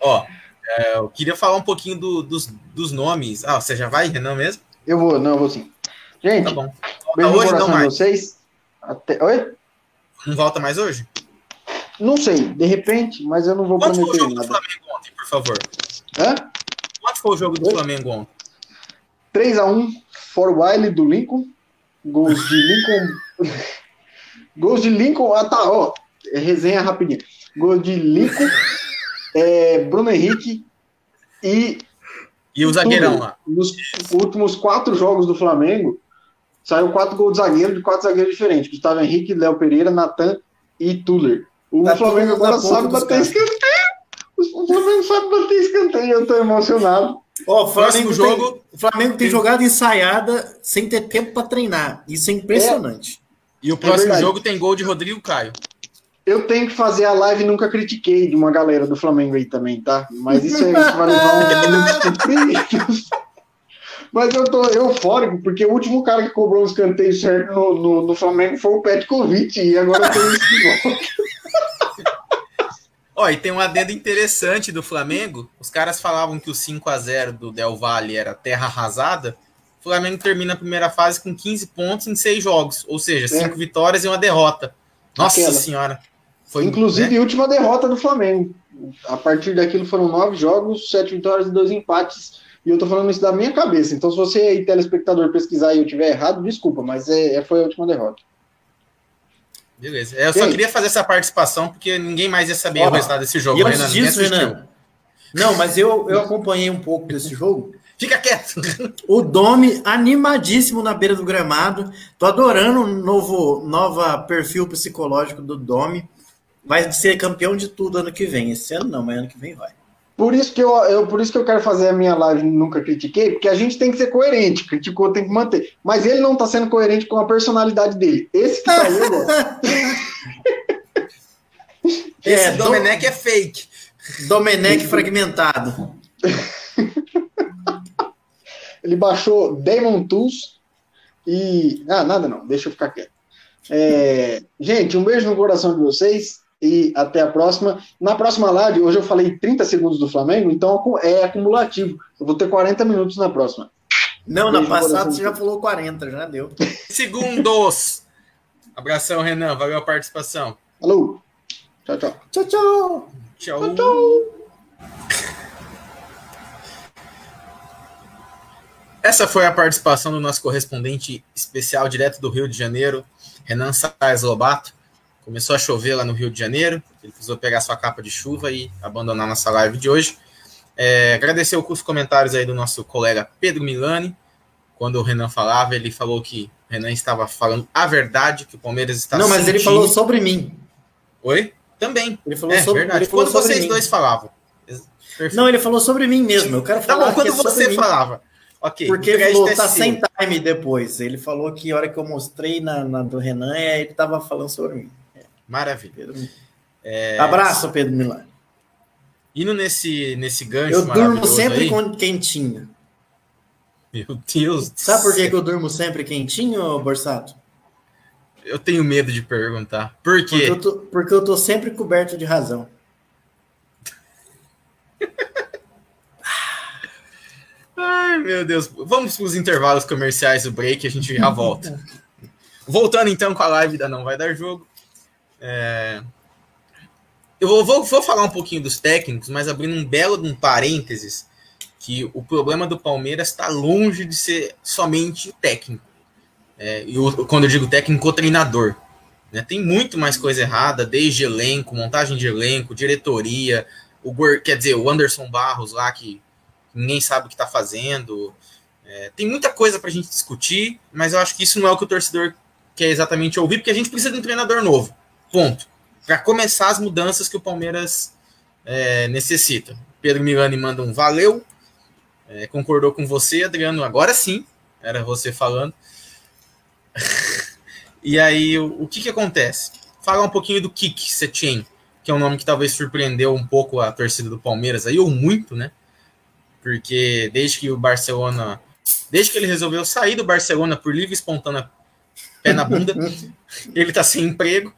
ó, é, eu queria falar um pouquinho do- dos, dos nomes. Ah, você já vai, Renan, mesmo? Eu vou, não, eu vou sim. Gente, Tá bom. beijo no hoje não de mais. vocês. Até... Oi? Não volta mais hoje? Não sei, de repente, mas eu não vou Quanto foi o prometer jogo do nada. Flamengo ontem, por favor? Hã? Quanto foi o jogo do Oi? Flamengo ontem? 3x1 for Wiley do Lincoln. Gols de Lincoln. [LAUGHS] Gols de Lincoln. Ah, tá, ó. É Resenha rapidinho. Gols de Lincoln, [LAUGHS] é, Bruno Henrique e E o zagueirão lá? nos últimos quatro jogos do Flamengo saiu quatro gols de zagueiro de quatro zagueiros diferentes. Gustavo Henrique, Léo Pereira, Natan e Tuller. O Tá Flamengo agora sabe bater escanteio. O Flamengo sabe bater escanteio. Eu tô emocionado. Ó, o Próximo Flamengo jogo. Tem, o Flamengo tem jogada ensaiada sem ter tempo para treinar. Isso é impressionante. E o próximo verdade. jogo tem gol de Rodrigo Caio. Eu tenho que fazer a live Nunca Critiquei de uma galera do Flamengo aí também, tá? Mas isso, aí vai levar uns minutos. Mas eu tô eufórico, porque o último cara que cobrou um escanteio certo no, no, no Flamengo foi o Petkovic, e agora tem isso de volta. [LAUGHS] Ó, e tem um adendo interessante do Flamengo. Os caras falavam que o 5 a 0 do Del Valle era terra arrasada. O Flamengo termina a primeira fase com 15 pontos em 6 jogos, ou seja, 5 vitórias e uma derrota. Nossa Aquela. senhora. Foi, Inclusive, né? última derrota do Flamengo. A partir daquilo foram nove jogos, sete vitórias e dois empates. E eu tô falando isso da minha cabeça. Então, se você aí, telespectador, pesquisar e eu tiver errado, desculpa, mas é, é- foi a última derrota. Beleza. Eu só Ei. queria fazer essa participação porque ninguém mais ia saber Ó, o resultado desse jogo. E Renan, antes ninguém disso. Renan. Não, mas eu, eu acompanhei um pouco desse jogo. [LAUGHS] Fica quieto. O Domi animadíssimo na beira do gramado. Tô adorando o novo nova perfil psicológico do Domi. Vai ser campeão de tudo ano que vem. Esse ano não, mas ano que vem vai. Por isso, que eu, eu- por isso que eu quero fazer a minha live Nunca Critiquei, porque a gente tem que ser coerente. Criticou, tem que manter. Mas ele não tá sendo coerente com a personalidade dele. Esse que tá eu gosto. [LAUGHS] Esse É, Domenech é fake. Domenech fragmentado. [LAUGHS] Ele baixou Demon Tools e. Ah, nada não, deixa eu ficar quieto. É, Gente, um beijo no coração de vocês e até a próxima. Na próxima live, hoje eu falei 30 segundos do Flamengo, então é acumulativo. Eu vou ter 40 minutos na próxima. Não, na Beijo no passada você já falou 40, já deu. [LAUGHS] Segundos. Abração, Renan. Valeu a participação. Alô? Tchau, tchau. Tchau, tchau. Tchau. Essa foi a participação do nosso correspondente especial direto do Rio de Janeiro, Renan Sainz Lobato. Começou a chover lá no Rio de Janeiro, ele precisou pegar sua capa de chuva e abandonar nossa live de hoje. É, agradecer os comentários aí do nosso colega Pedro Milani. Quando o Renan falava, ele falou que o Renan estava falando a verdade, que o Palmeiras está Não, mas ele falou sobre mim. Oi? Também. Ele falou é, sobre, verdade. Ele falou quando vocês mim. dois falavam. Perfeito. Não, ele falou sobre mim mesmo. Eu quero tá falar. Tá bom, quando é você falava. Ok. Porque ele falou, tá sem time depois. Ele falou que a hora que eu mostrei na, na do Renan, ele estava falando sobre mim. Maravilha. É... Abraço, Pedro Milani. Indo nesse, nesse gancho. Eu durmo sempre aí, com quentinho. Meu Deus. Sabe por que, que eu durmo sempre quentinho, Borsato? Eu tenho medo de perguntar. Por quê? Porque eu tô, porque eu tô sempre coberto de razão. [LAUGHS] Ai, meu Deus. Vamos para os intervalos comerciais do break, a gente já volta. [LAUGHS] Voltando então com a live da Não Vai Dar Jogo. É... Eu vou, vou, vou, falar um pouquinho dos técnicos, mas abrindo um belo um parênteses, que o problema do Palmeiras está longe de ser somente técnico. É, e quando eu digo técnico, o treinador. Né? Tem muito mais coisa errada, desde elenco, montagem de elenco, diretoria, o quer dizer, o Anderson Barros lá, que ninguém sabe o que está fazendo. É, tem muita coisa para a gente discutir, mas eu acho que isso não é o que o torcedor quer exatamente ouvir, porque a gente precisa de um treinador novo. Ponto. Para começar as mudanças que o Palmeiras é, necessita. Pedro Milani manda um valeu. É, concordou com você, Adriano. Agora sim, era você falando. [LAUGHS] e aí, o, o, que, que acontece? Falar um pouquinho do Kik Setien, que é um nome que talvez surpreendeu um pouco a torcida do Palmeiras, aí, ou muito, né? Porque desde que o Barcelona. Desde que ele resolveu sair do Barcelona por livre e espontânea pé na bunda, [LAUGHS] ele tá sem emprego.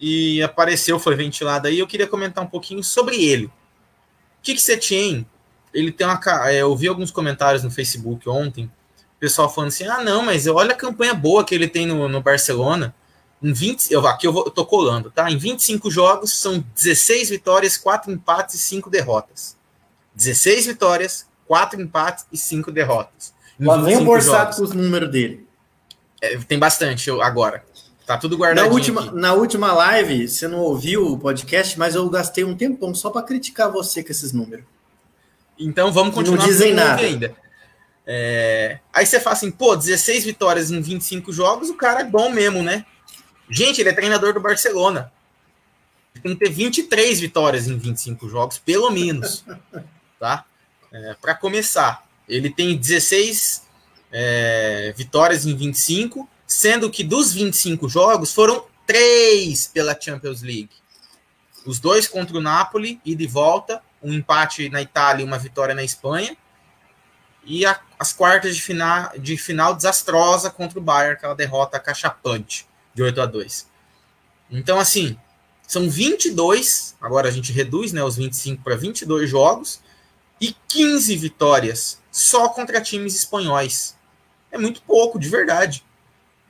E apareceu, foi ventilado aí. Eu queria comentar um pouquinho sobre ele. O que, que Setien, ele tem uma. É, eu vi alguns comentários no Facebook ontem, o pessoal falando assim: ah, não, mas olha a campanha boa que ele tem no, no Barcelona. Em 20, eu, aqui eu, vou, eu tô colando, tá? Em 25 jogos, são 16 vitórias, 4 empates e 5 derrotas. 16 vitórias, 4 empates e 5 derrotas. Lá vem o Borsato com os números dele. É, tem bastante agora. Tá tudo guardado. Na última, na última live, você não ouviu o podcast, mas eu gastei um tempão só para criticar você com esses números. Então vamos continuar. Não dizem nada. Ainda. É... Aí você fala assim, pô, 16 vitórias em 25 jogos, o cara é bom mesmo, né? Gente, ele é treinador do Barcelona. Tem que ter 23 vitórias em 25 jogos, pelo menos. [LAUGHS] tá? É, Para começar, ele tem 16 é, vitórias em 25, sendo que dos 25 jogos foram três pela Champions League. Os dois contra o Napoli e de volta, um empate na Itália e uma vitória na Espanha. E a, as quartas de final, de final desastrosa contra o Bayern, aquela derrota cachapante de 8 a 2. Então, assim, são 22, agora a gente reduz né, os 25 para 22 jogos, e 15 vitórias só contra times espanhóis. É muito pouco, de verdade.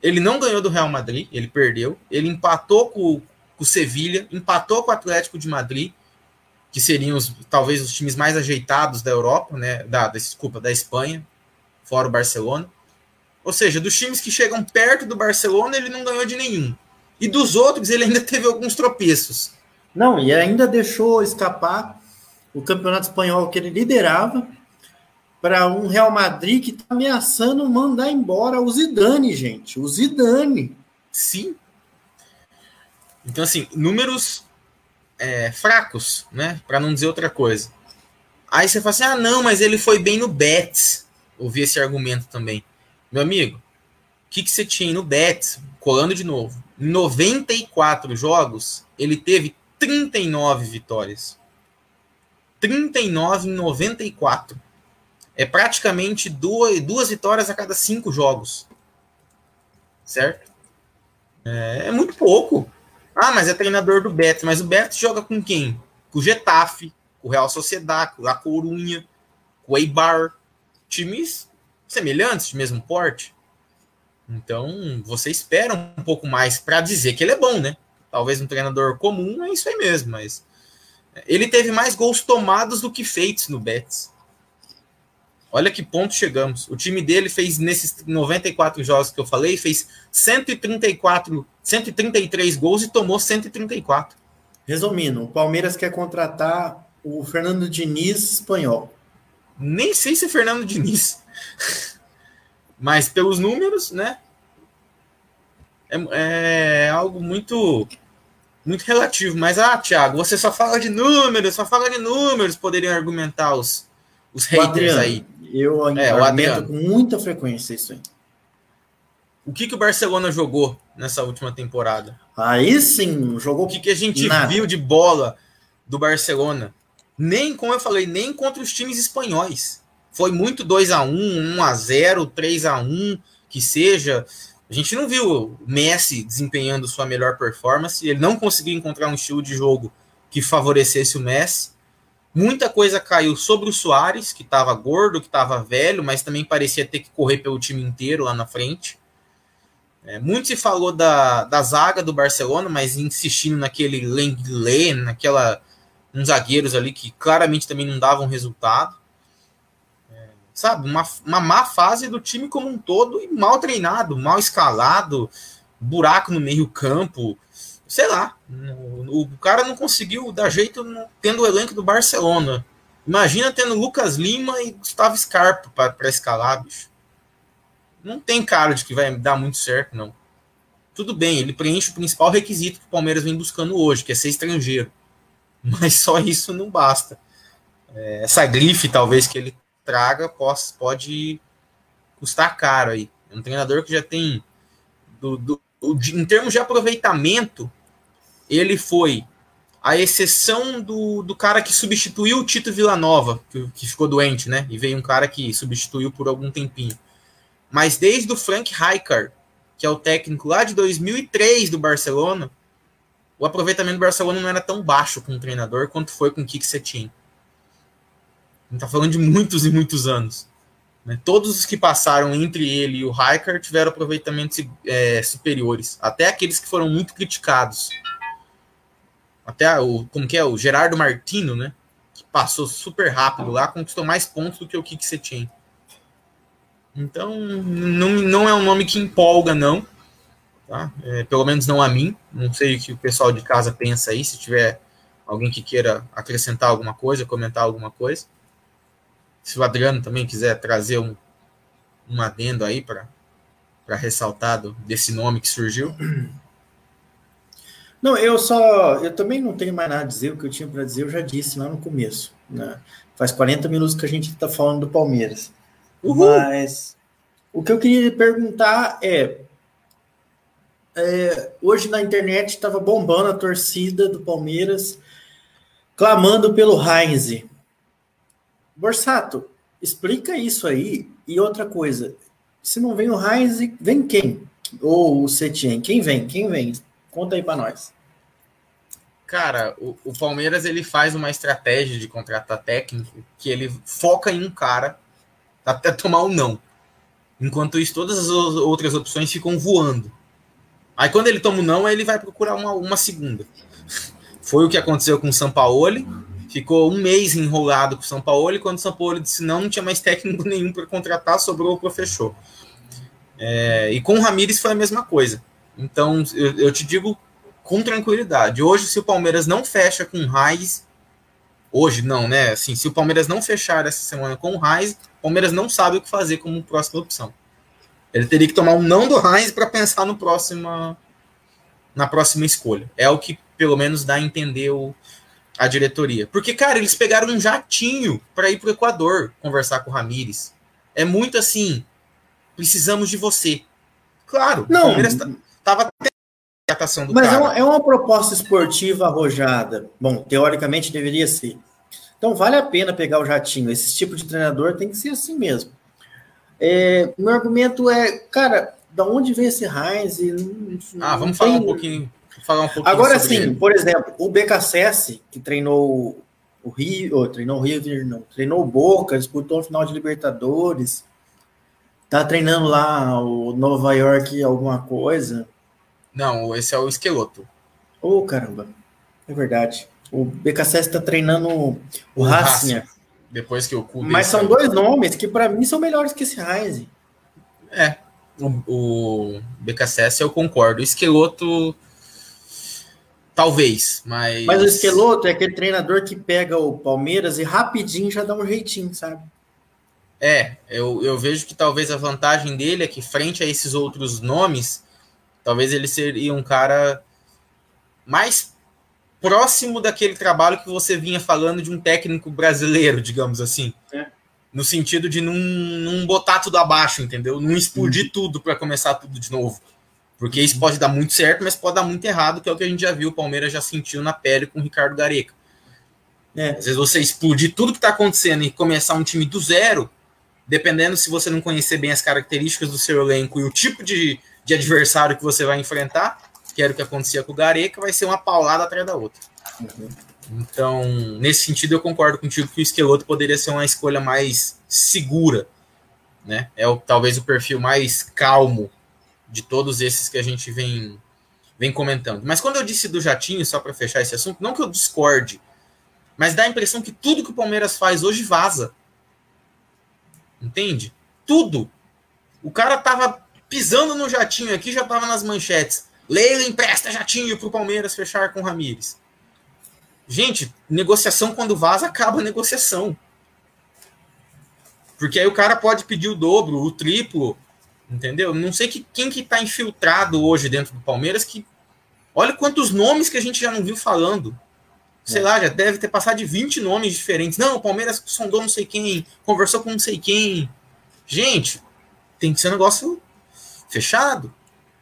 Ele não ganhou do Real Madrid, ele perdeu. Ele empatou com, o Sevilha, empatou com o Atlético de Madrid, que seriam os, talvez os times mais ajeitados da Europa, né? Da, desculpa, da Espanha, fora o Barcelona. Ou seja, dos times que chegam perto do Barcelona, ele não ganhou de nenhum. E dos outros, ele ainda [LAUGHS] teve alguns tropeços. Não, e ainda deixou escapar o campeonato espanhol que ele liderava para um Real Madrid que está ameaçando mandar embora o Zidane, gente. O Zidane. Sim. Então, assim, números é, fracos, né? Para não dizer outra coisa. Aí você fala assim: ah, não, mas ele foi bem no Betis. Ouvi esse argumento também. Meu amigo, o que, que você tinha no Betis? Colando de novo. Em 94 jogos, ele teve 39 vitórias. 39 em 94. É praticamente duas, duas vitórias a cada cinco jogos. Certo? É, é muito pouco. Ah, mas é treinador do Betis. Mas o Betis joga com quem? Com o Getafe, com o Real Sociedad, com a Corunha, com o Eibar. Times semelhantes, de mesmo porte. Então, você espera um pouco mais para dizer que ele é bom, né? Talvez um treinador comum é isso aí mesmo, mas ele teve mais gols tomados do que feitos no Betis. Olha que ponto chegamos. O time dele fez nesses 94 jogos que eu falei, fez 134, 133 gols e tomou 134. Resumindo, o Palmeiras quer contratar O Fernando Diniz espanhol. Nem sei se é Fernando Diniz. [LAUGHS] Mas pelos números, né? É, é, algo muito muito relativo. Mas, ah, Thiago, você só fala de números, só fala de números, poderiam argumentar os, os haters Adriano, aí. Eu é, argumento com muita frequência isso aí. O que, que o Barcelona jogou nessa última temporada? Aí sim, jogou. O que, que a gente nada. viu de bola do Barcelona? Nem, como eu falei, nem contra os times espanhóis. Foi muito 2 a 1 1 a 0 3 a 1 que seja. A gente não viu o Messi desempenhando sua melhor performance, ele não conseguiu encontrar um estilo de jogo que favorecesse o Messi. Muita coisa caiu sobre o Soares, que estava gordo, que estava velho, mas também parecia ter que correr pelo time inteiro lá na frente. É, muito se falou da, da zaga do Barcelona, mas insistindo naquele Lenglet, naquela uns zagueiros ali que claramente também não davam resultado. É, sabe, uma, uma má fase do time como um todo e mal treinado, mal escalado, buraco no meio campo, sei lá. O, o cara não conseguiu dar jeito no, tendo o elenco do Barcelona. Imagina tendo Lucas Lima e Gustavo Scarpa para escalar, bicho não tem cara de que vai dar muito certo, não. Tudo bem, ele preenche o principal requisito que o Palmeiras vem buscando hoje, que é ser estrangeiro. Mas só isso não basta. É, essa grife, talvez, que ele traga, pode, pode custar caro aí. É um treinador que já tem. Do, do, em termos de aproveitamento, ele foi a exceção do, do cara que substituiu o Tito Villanova, que, que ficou doente, né? E veio um cara que substituiu por algum tempinho. Mas desde o Frank Rijkaard, que é o técnico lá de 2003 do Barcelona, o aproveitamento do Barcelona não era tão baixo com o treinador quanto foi com o Kik Setien. A gente tá falando de muitos e muitos anos. Né? Todos os que passaram entre ele e o Rijkaard tiveram aproveitamentos é, superiores. Até aqueles que foram muito criticados. Até o, como que é, o Gerardo Martino, né? Que passou super rápido lá, conquistou mais pontos do que o Kik Setien. Então, não, não é um nome que empolga, não. Tá? É, pelo menos não a mim. Não sei o que o pessoal de casa pensa aí. Se tiver alguém que queira acrescentar alguma coisa, comentar alguma coisa. Se o Adriano também quiser trazer um, um adendo aí para ressaltar do, desse nome que surgiu. [CLEARS THROAT] Não, eu só. Eu também não tenho mais nada a dizer. O que eu tinha para dizer eu já disse lá no começo. Né? Faz 40 minutos que a gente está falando do Palmeiras. Uhul. Mas o que eu queria perguntar é, é hoje na internet estava bombando a torcida do Palmeiras clamando pelo Heinz. Borsato, explica isso aí. E outra coisa, se não vem o Heinz, vem quem? Ou o Setien? Quem vem? Quem vem? Conta aí para nós. Cara, o, o, Palmeiras ele faz uma estratégia de contratar técnico que ele foca em um cara até tomar um não. Enquanto isso, todas as outras opções ficam voando. Aí quando ele toma um não, ele vai procurar uma, uma segunda. Foi o que aconteceu com o Sampaoli. Ficou um mês enrolado com o e quando o São Paulo disse não, não tinha mais técnico [LAUGHS] nenhum para contratar, sobrou o fechou. É, e com o Ramires foi a mesma coisa. Então, eu, eu, te digo com tranquilidade. Hoje, se o Palmeiras não fecha com o Raiz, hoje não, né? Assim, se o Palmeiras não fechar essa semana com o Raiz, o Palmeiras não sabe o que fazer como próxima opção. Ele teria que tomar um não do Heinz para pensar no próxima, na próxima escolha. É o que pelo menos dá a entender o, a diretoria. Porque, cara, eles pegaram um jatinho para ir para o Equador conversar com o Ramires. É muito assim, precisamos de você. Claro, não, o Estava até do Mas é uma, é uma proposta esportiva arrojada. Bom, teoricamente deveria ser. Então vale a pena pegar o jatinho. Esse tipo de treinador tem que ser assim mesmo. É, meu argumento é, cara, da onde vem esse Heinz? ah, vamos falar um pouquinho. Falar um pouquinho Agora sim, por exemplo, o BKSS, que treinou o Rio, ou, treinou o River, não, treinou o Boca, disputou o final de Libertadores, tá treinando lá o Nova York alguma coisa. Não, esse é o Esqueloto. Ô, oh, caramba, é verdade. O BKSS está treinando o, o Racing. Depois que o Kubi Mas são dois nomes que para mim são melhores que esse Heinz. É. O, o BKSS eu concordo. O Esqueloto Talvez, mas. Mas o Esqueloto é aquele treinador que pega o Palmeiras e rapidinho já dá um jeitinho, sabe? É, eu, eu vejo que talvez a vantagem dele é que, frente a esses outros nomes, talvez ele seria um cara mais próximo daquele trabalho que você vinha falando de um técnico brasileiro, digamos assim. É. No sentido de não, não botar tudo abaixo, entendeu? Não explodir uhum. tudo para começar tudo de novo. Porque isso pode dar muito certo, mas pode dar muito errado, que é o que a gente já viu, o Palmeiras já sentiu na pele com o Ricardo Gareca. É. Às vezes você explodir tudo que está acontecendo e começar um time do zero, dependendo se você não conhecer bem as características do seu elenco e o tipo de, de adversário que você vai enfrentar, que era o que acontecia com o Gareca, vai ser uma paulada atrás da outra. Uhum. Então, nesse sentido, eu concordo contigo que o Esqueloto poderia ser uma escolha mais segura, né? É o, talvez o perfil mais calmo de todos esses que a gente vem, vem comentando. Mas quando eu disse do Jatinho, só para fechar esse assunto, não que eu discorde, mas dá a impressão que tudo que o Palmeiras faz hoje vaza. Entende? Tudo. O cara tava pisando no Jatinho aqui, já tava nas manchetes. Leila empresta Jatinho pro Palmeiras fechar com o Ramires. Gente, negociação quando vaza, acaba a negociação. Porque aí o cara pode pedir o dobro, o triplo, Entendeu? Não sei que, quem que tá infiltrado hoje dentro do Palmeiras que. Olha quantos nomes que a gente já não viu falando. Sei é. lá, já deve ter passado de 20 nomes diferentes. Não, o Palmeiras sondou não sei quem, conversou com não sei quem. Gente, tem que ser um negócio fechado.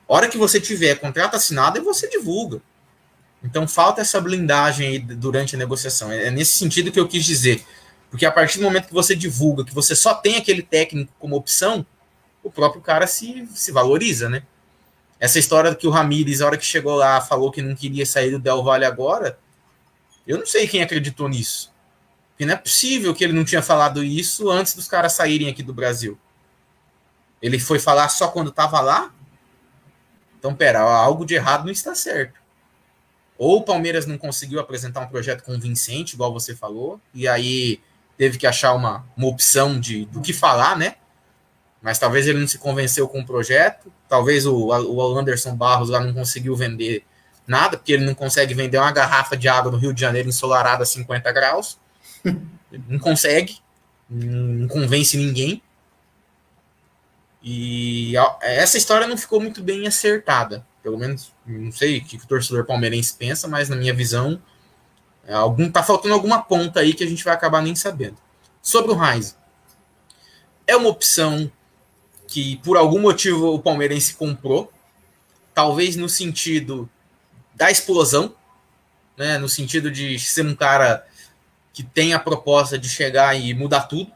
Hora que você tiver contrato assinado, você divulga. Então falta essa blindagem durante a negociação. É nesse sentido que eu quis dizer. Porque a partir do momento que você divulga que você só tem aquele técnico como opção, o próprio cara se, se valoriza, né? Essa história que o Ramires, a hora que chegou lá, falou que não queria sair do Del Valle agora, eu não sei quem acreditou nisso. Porque não é possível que ele não tinha falado isso antes dos caras saírem aqui do Brasil. Ele foi falar só quando estava lá? Então, pera, algo de errado não está certo. Ou o Palmeiras não conseguiu apresentar um projeto convincente, igual você falou, e aí teve que achar uma, uma opção de, do que falar, né? mas talvez ele não se convenceu com o projeto, talvez o, o Anderson Barros lá não conseguiu vender nada, porque ele não consegue vender uma garrafa de água no Rio de Janeiro ensolarada a 50 graus, [LAUGHS] não consegue, não convence ninguém, e essa história não ficou muito bem acertada, pelo menos, não sei o que o torcedor palmeirense pensa, mas na minha visão, é, algum, tá faltando alguma ponta aí que a gente vai acabar nem sabendo. Sobre o Heinz, é uma opção que por algum motivo o palmeirense comprou, talvez no sentido da explosão, né, no sentido de ser um cara que tem a proposta de chegar e mudar tudo,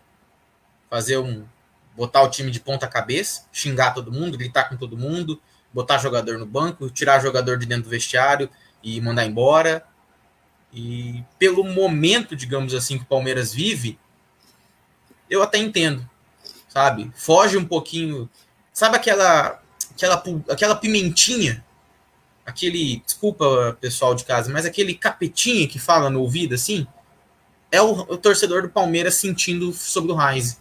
fazer um botar o time de ponta cabeça, xingar todo mundo, gritar com todo mundo, botar jogador no banco, tirar jogador de dentro do vestiário e mandar embora. E pelo momento, digamos assim, que o Palmeiras vive, eu até entendo sabe? Foge um pouquinho. Sabe aquela aquela aquela pimentinha? Aquele, desculpa, pessoal de casa, mas aquele capetinha que fala no ouvido assim? É o, o torcedor do Palmeiras sentindo sobre o Heinz.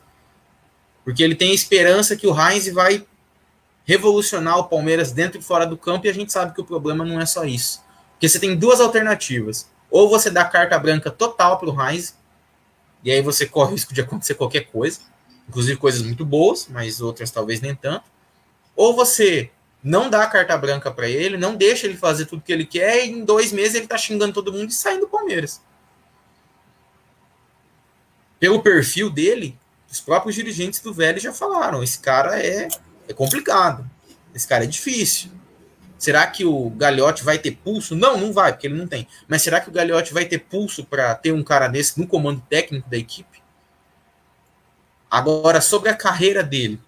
Porque ele tem esperança que o Heinz vai revolucionar o Palmeiras dentro e fora do campo, e a gente sabe que o problema não é só isso. Porque você tem duas alternativas. Ou você dá carta branca total para o Heinz, e aí você corre o risco de acontecer qualquer coisa inclusive coisas muito boas, mas outras talvez nem tanto. Ou você não dá carta branca para ele, não deixa ele fazer tudo que ele quer, e em dois meses ele tá xingando todo mundo e saindo do Palmeiras. Pelo perfil dele, os próprios dirigentes do Velho já falaram: esse cara é, é complicado, esse cara é difícil. Será que o Gagliotti vai ter pulso? Não, não vai, porque ele não tem. Mas será que o Gagliotti vai ter pulso para ter um cara desse no comando técnico da equipe? Agora, sobre a carreira dele,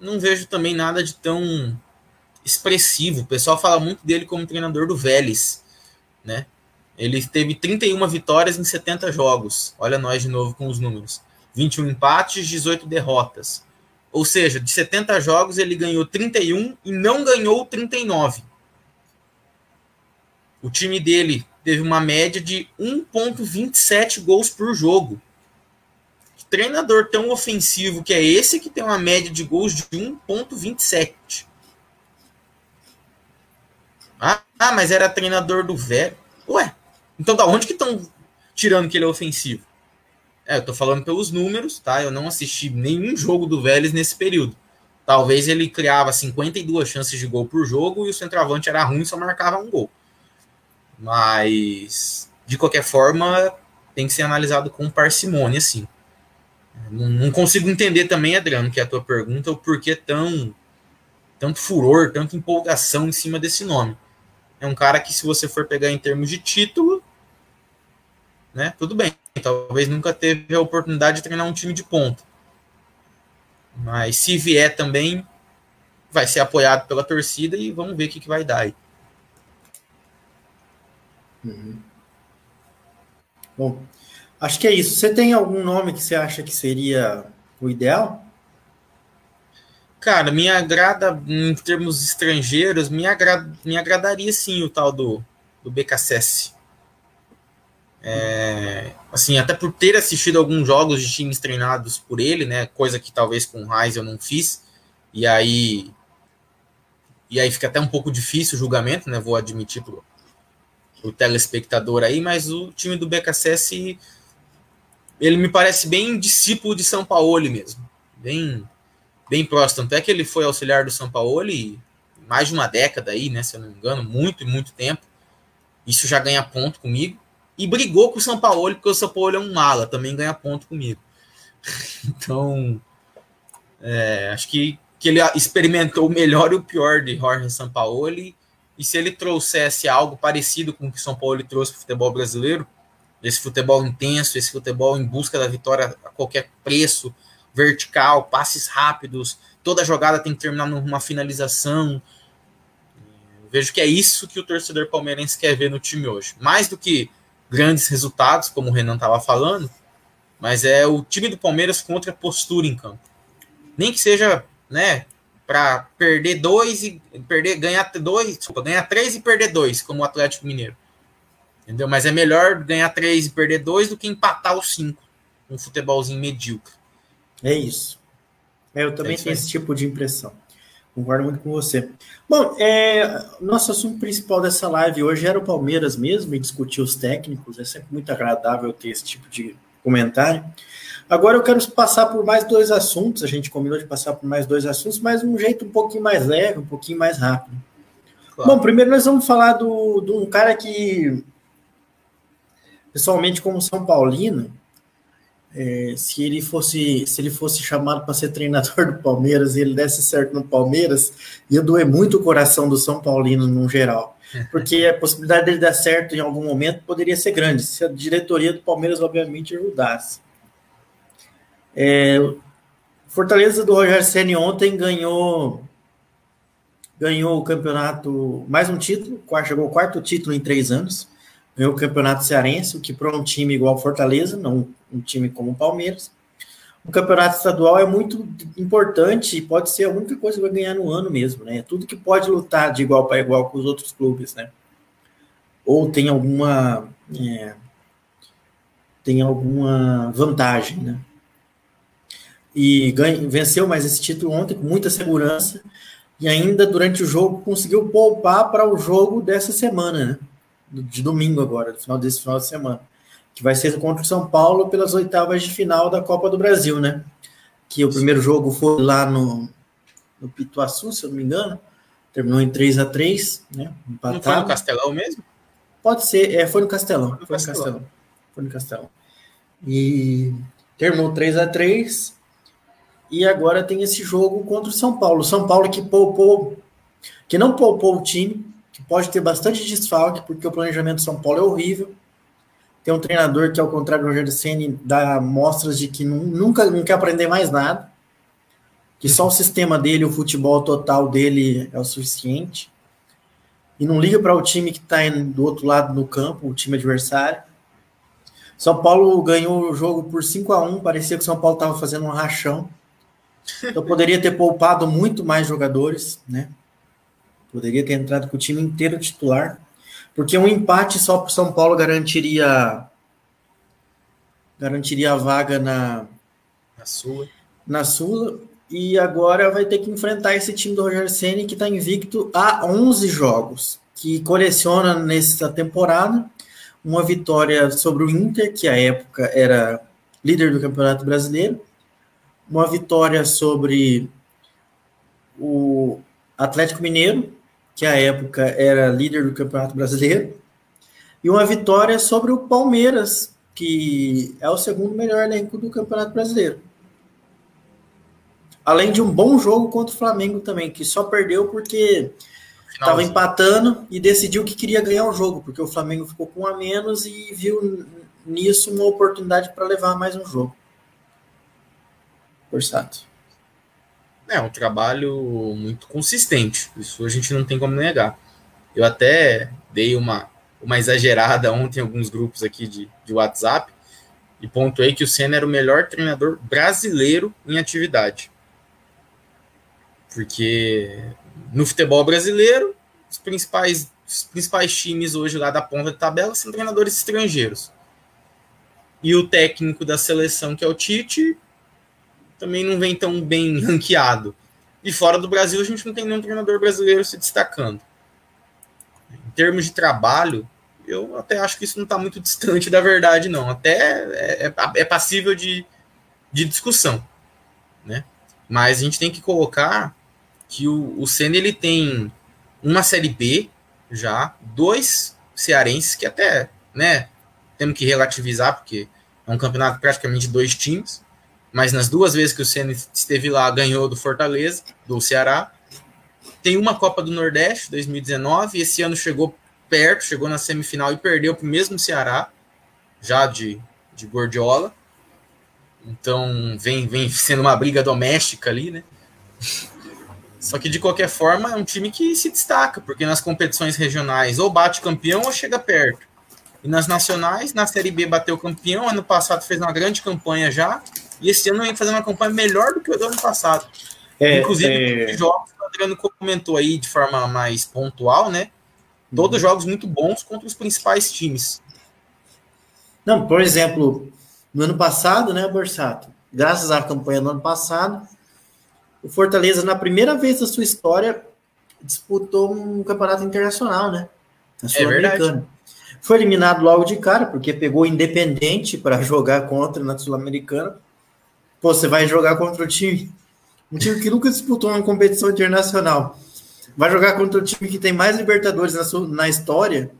não vejo também nada de tão expressivo. O pessoal fala muito dele como treinador do Vélez, né? Ele teve 31 vitórias em 70 jogos. Olha nós de novo com os números. 21 empates, 18 derrotas. Ou seja, de 70 jogos ele ganhou 31 e não ganhou 39. O time dele teve uma média de 1.27 gols por jogo treinador tão ofensivo que é esse que tem uma média de gols de 1.27. Ah, Ah, mas era treinador do velho. Ué, então da onde que estão tirando que ele é ofensivo? É, eu tô falando pelos números, tá? Eu não assisti nenhum jogo do Vélez nesse período. Talvez ele criava 52 chances de gol por jogo e o centroavante era ruim, só marcava um gol. Mas, de qualquer forma, tem que ser analisado com parcimônia, sim. Não, não consigo entender também, Adriano, que é a tua pergunta, o porquê tão tanto furor, tanta empolgação em cima desse nome. É um cara que, se você for pegar em termos de título, né, tudo bem. Talvez nunca teve a oportunidade de treinar um time de ponta. Mas se vier também, vai ser apoiado pela torcida e vamos ver o que, que vai dar aí. Uhum. Bom, acho que é isso. Você tem algum nome que você acha que seria o ideal? Cara, me agrada, em termos estrangeiros, me, agrada, me agradaria sim o tal do, do BKSS. É, assim, até por ter assistido alguns jogos de times treinados por ele, né? Coisa que talvez com o Reis eu não fiz. E aí. E aí fica até um pouco difícil o julgamento, né? Vou admitir pro, pro telespectador aí, mas o time do BKSS ele me parece bem discípulo de São Paulo mesmo. Bem, bem próximo. Tanto é que ele foi auxiliar do São Paulo mais de uma década aí, né? Se eu não me engano, muito e muito tempo. Isso já ganha ponto comigo e brigou com o São Paulo, porque o São Paulo é um mala, também ganha ponto comigo. [LAUGHS] Então, é, acho que, que ele experimentou o melhor e o pior de Jorge Sampaoli. E se ele trouxesse algo parecido com o que São Paulo trouxe para o futebol brasileiro, esse futebol intenso, esse futebol em busca da vitória a qualquer preço, vertical, passes rápidos, toda jogada tem que terminar numa finalização. Vejo que é isso que o torcedor palmeirense quer ver no time hoje. Mais do que grandes resultados, como o Renan estava falando, mas é o time do Palmeiras com outra postura em campo. Nem que seja, né, para perder dois e perder, ganhar dois, desculpa, ganhar três e perder dois, como o Atlético Mineiro. Entendeu? Mas é melhor ganhar três e perder dois do que empatar os cinco. Um futebolzinho medíocre. É isso. É, eu também é tenho esse tipo de impressão. Concordo muito com você. Bom, é, nosso assunto principal dessa live hoje era o Palmeiras mesmo e discutir os técnicos. É sempre muito agradável ter esse tipo de comentário. Agora eu quero passar por mais dois assuntos. A gente combinou de passar por mais dois assuntos, mas de um jeito um pouquinho mais leve, um pouquinho mais rápido. Claro. Bom, primeiro nós vamos falar do, de um cara que, pessoalmente, como São Paulino, é, se ele fosse se ele fosse chamado para ser treinador [LAUGHS] do Palmeiras e ele desse certo no Palmeiras, ia doer muito o coração do São Paulino no geral. Porque a possibilidade dele dar certo em algum momento poderia ser grande, se a diretoria do Palmeiras, obviamente, ajudasse. É, Fortaleza do Rogério Senna ontem ganhou ganhou o campeonato, mais um título, chegou ao quarto título em três anos ganhou o Campeonato Cearense, o que para um time igual Fortaleza, não um time como o Palmeiras, o campeonato estadual é muito importante e pode ser a única coisa que vai ganhar no ano mesmo, né? Tudo que pode lutar de igual para igual com os outros clubes, né? Ou tem alguma é, tem alguma vantagem, né? E ganha, venceu mais esse título ontem com muita segurança e ainda durante o jogo conseguiu poupar para o jogo dessa semana, né? De domingo agora, no final desse final de semana, que vai ser contra o São Paulo pelas oitavas de final da Copa do Brasil, né? Que o primeiro jogo foi lá no, no Pituaçu, se eu não me engano, terminou em 3 a 3 né? Empatado. Não foi no Castelão mesmo? Pode ser, é, foi no Castelão. Foi, foi no Castelão. Castelão. Foi no Castelão. E terminou 3 a 3 e agora tem esse jogo contra o São Paulo. São Paulo que poupou, que não poupou o time, que pode ter bastante desfalque, porque o planejamento do São Paulo é horrível. Tem um treinador que, ao contrário do Rogério Ceni, dá mostras de que nunca não quer aprender mais nada, que só o sistema dele, o futebol total dele é o suficiente, e não liga para o time que está do outro lado no campo, o time adversário. São Paulo ganhou o jogo por 5 a 1 parecia que o São Paulo estava fazendo um rachão. Então poderia ter poupado muito mais jogadores, né? Poderia ter entrado com o time inteiro titular, porque um empate só para o São Paulo garantiria garantiria a vaga na na Sula. Na Sula e agora vai ter que enfrentar esse time do Roger Ceni que está invicto há 11 jogos. que coleciona nessa temporada uma vitória sobre o Inter, que à época era líder do Campeonato Brasileiro, uma vitória sobre o Atlético Mineiro, que à época era líder do Campeonato Brasileiro, e uma vitória sobre o Palmeiras, que é o segundo melhor elenco do Campeonato Brasileiro. Além de um bom jogo contra o Flamengo também, que só perdeu porque estava empatando e decidiu que queria ganhar o jogo, porque o Flamengo ficou com um a menos e viu nisso uma oportunidade para levar mais um jogo. Forçado. É um trabalho muito consistente, isso a gente não tem como negar. Eu até dei uma, uma exagerada ontem em alguns grupos aqui de, de WhatsApp e pontuei que o Senna era o melhor treinador brasileiro em atividade. Porque no futebol brasileiro, os principais, os principais times hoje lá da ponta de tabela são treinadores estrangeiros. E o técnico da seleção, que é o Tite, também não vem tão bem ranqueado. E fora do Brasil, a gente não tem nenhum treinador brasileiro se destacando. Em termos de trabalho, eu até acho que isso não está muito distante da verdade, não. Até é, é, é passível de, de discussão. Né? Mas a gente tem que colocar que o, o Senna ele tem uma Série B já, dois cearenses, que até, né, temos que relativizar, porque é um campeonato praticamente dois times, mas nas duas vezes que o Senna esteve lá, ganhou do Fortaleza, do Ceará. Tem uma Copa do Nordeste, 2019, e esse ano chegou perto, chegou na semifinal e perdeu para o mesmo Ceará, já de, de Gordiola. Então vem, vem sendo uma briga doméstica ali, né? [LAUGHS] Só que de qualquer forma é um time que se destaca, porque nas competições regionais ou bate campeão ou chega perto. E nas nacionais, na Série B bateu campeão, ano passado fez uma grande campanha já, e esse ano vem fazendo uma campanha melhor do que o do ano passado. É, Inclusive, é... jogos que o Adriano comentou aí de forma mais pontual, né? Todos uhum. jogos muito bons contra os principais times. Não, por exemplo, no ano passado, né, Borsato? Graças à campanha do ano passado, o Fortaleza, na primeira vez da sua história, disputou um campeonato internacional, né? É verdade. Foi eliminado logo de cara, porque pegou Independente para jogar contra na Sul-Americana. Pô, você vai jogar contra o time, um time que nunca disputou uma competição internacional. Vai jogar contra o time que tem mais Libertadores na, sua, na história.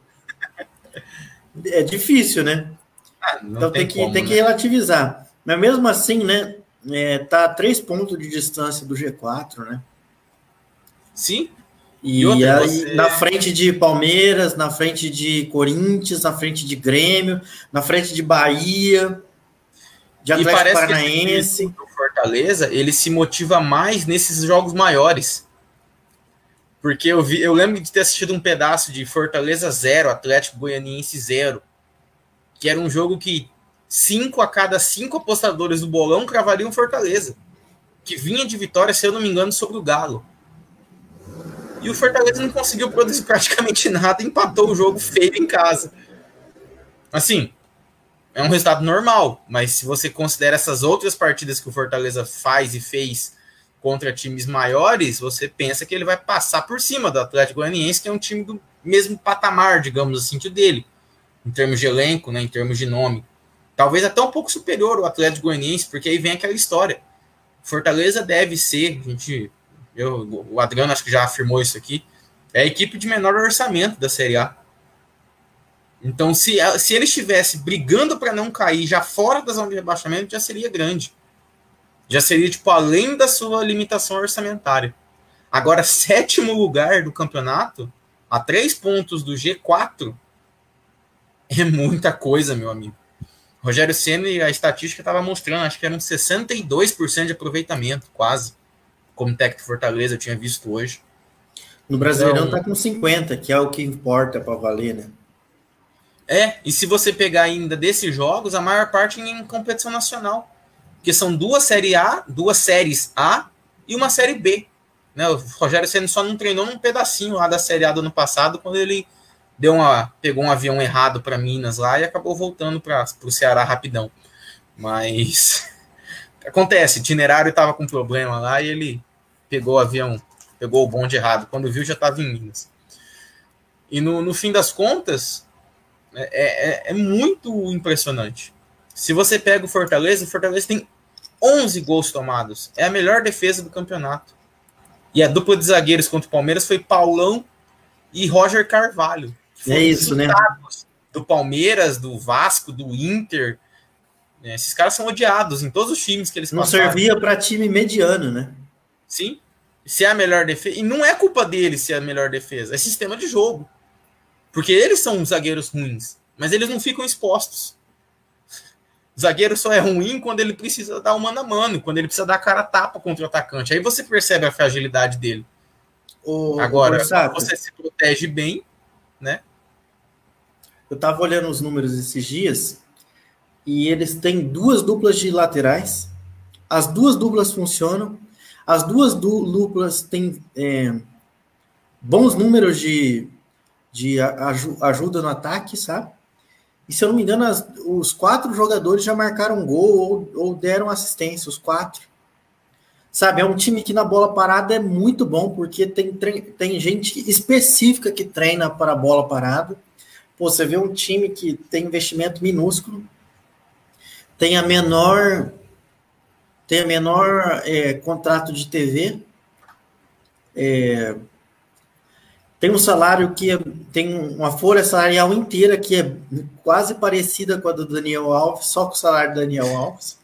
É difícil, né? Ah, então tem, tem que, como, tem né? que relativizar. Mas mesmo assim, né? é, tá a três pontos de distância do G4, né? Sim. E, e outra, aí, você... na frente de Palmeiras, na frente de Corinthians, na frente de Grêmio, na frente de Bahia, de Atlético Paranaense. Que o Fortaleza, ele se motiva mais nesses jogos maiores. Porque eu, vi, eu lembro de ter assistido um pedaço de Fortaleza 0, Atlético Goianiense 0, que era um jogo que cinco a cada cinco apostadores do bolão cravariam Fortaleza, que vinha de vitória, se eu não me engano, sobre o Galo. E o Fortaleza não conseguiu produzir praticamente nada, empatou o jogo feio em casa. Assim, é um resultado normal, mas se você considera essas outras partidas que o Fortaleza faz e fez contra times maiores, você pensa que ele vai passar por cima do Atlético Goianiense, que é um time do mesmo patamar, digamos assim, que o dele, em termos de elenco, né, em termos de nome. Talvez até um pouco superior ao Atlético Goianiense, porque aí vem aquela história. Fortaleza deve ser, a gente, eu, o Adriano acho que já afirmou isso aqui, é a equipe de menor orçamento da Série A. Então, se, se ele estivesse brigando para não cair já fora da zona de rebaixamento, já seria grande. Já seria, tipo, além da sua limitação orçamentária. Agora, [LAUGHS] sétimo lugar do campeonato, a três pontos do G4, é muita coisa, meu amigo. Rogério Senna, a estatística estava mostrando, acho que eram 62% de aproveitamento, quase, como técnico Fortaleza, eu tinha visto hoje. No Brasileirão então, tá com 50, que é o que importa para valer, né? É, e se você pegar ainda desses jogos, a maior parte em competição nacional. Porque são duas séries A, duas séries A e uma série B. Né? O Rogério Senna só não treinou num pedacinho lá da série A do ano passado, quando ele deu uma, pegou um avião errado para Minas lá e acabou voltando para o Ceará rapidão. Mas [LAUGHS] acontece, itinerário estava com problema lá e ele pegou o avião, pegou o bonde errado. Quando viu, já estava em Minas. E no, no fim das contas, é, é, é muito impressionante. Se você pega o Fortaleza, o Fortaleza tem 11 gols tomados. É a melhor defesa do campeonato. E a dupla de zagueiros contra o Palmeiras foi Paulão e Roger Carvalho. É isso, né? Do Palmeiras, do Vasco, do Inter. É, esses caras são odiados em todos os times que eles Não passaram. servia para time mediano, né? Sim. Se é a melhor defesa. E não é culpa deles se é a melhor defesa. É sistema de jogo. Porque eles são zagueiros ruins. Mas eles não ficam expostos. O zagueiro só é ruim quando ele precisa dar o mano a mano, quando ele precisa dar cara a tapa contra o atacante. Aí você percebe a fragilidade dele. Agora, você se protege bem, né? Eu tava olhando os números esses dias e eles têm duas duplas de laterais. As duas duplas funcionam. As duas duplas têm é, bons números de, de ajuda no ataque, sabe? E se eu não me engano, as, os quatro jogadores já marcaram gol ou, ou deram assistência, os quatro. Sabe, é um time que na bola parada é muito bom, porque tem, tem gente específica que treina para a bola parada. Pô, você vê um time que tem investimento minúsculo, tem a menor tem a menor é, contrato de TV, é, tem um salário que é, tem uma folha salarial inteira que é quase parecida com a do Daniel Alves, só com o salário do Daniel Alves.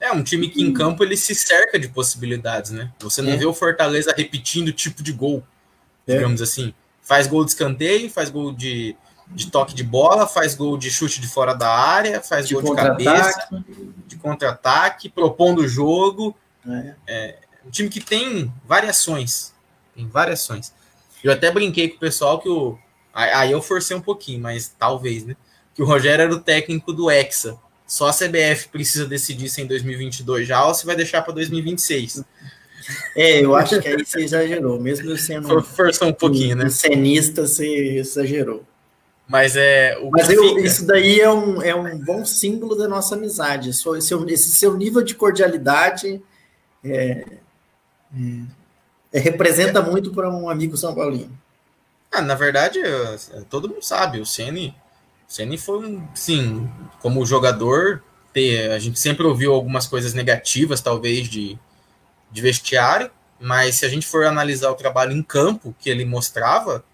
É um time que em campo ele se cerca de possibilidades, né? Você não é. vê o Fortaleza repetindo o tipo de gol, é. digamos assim. Faz gol de escanteio, faz gol de, de toque de bola, faz gol de chute de fora da área, faz de gol de cabeça, de contra-ataque, propondo o jogo. É. é um time que tem variações tem variações. Eu até brinquei com o pessoal que o. Aí eu forcei um pouquinho, mas talvez, né? Que o Rogério era o técnico do Hexa. Só a CBF precisa decidir se é em 2022 já ou se vai deixar para 2026. É, eu acho que aí você exagerou, mesmo sendo. For, forçou um pouquinho, né? Cenista, você exagerou. Mas é. Mas eu, fica... isso daí é um, é um bom símbolo da nossa amizade. Esse, esse seu nível de cordialidade é, é é, representa muito para um amigo São Paulino. Ah, na verdade, todo mundo sabe, o Ceni, Ceni foi um, sim, como jogador, ter, a gente sempre ouviu algumas coisas negativas, talvez de, de vestiário, mas se a gente for analisar o trabalho em campo que ele mostrava,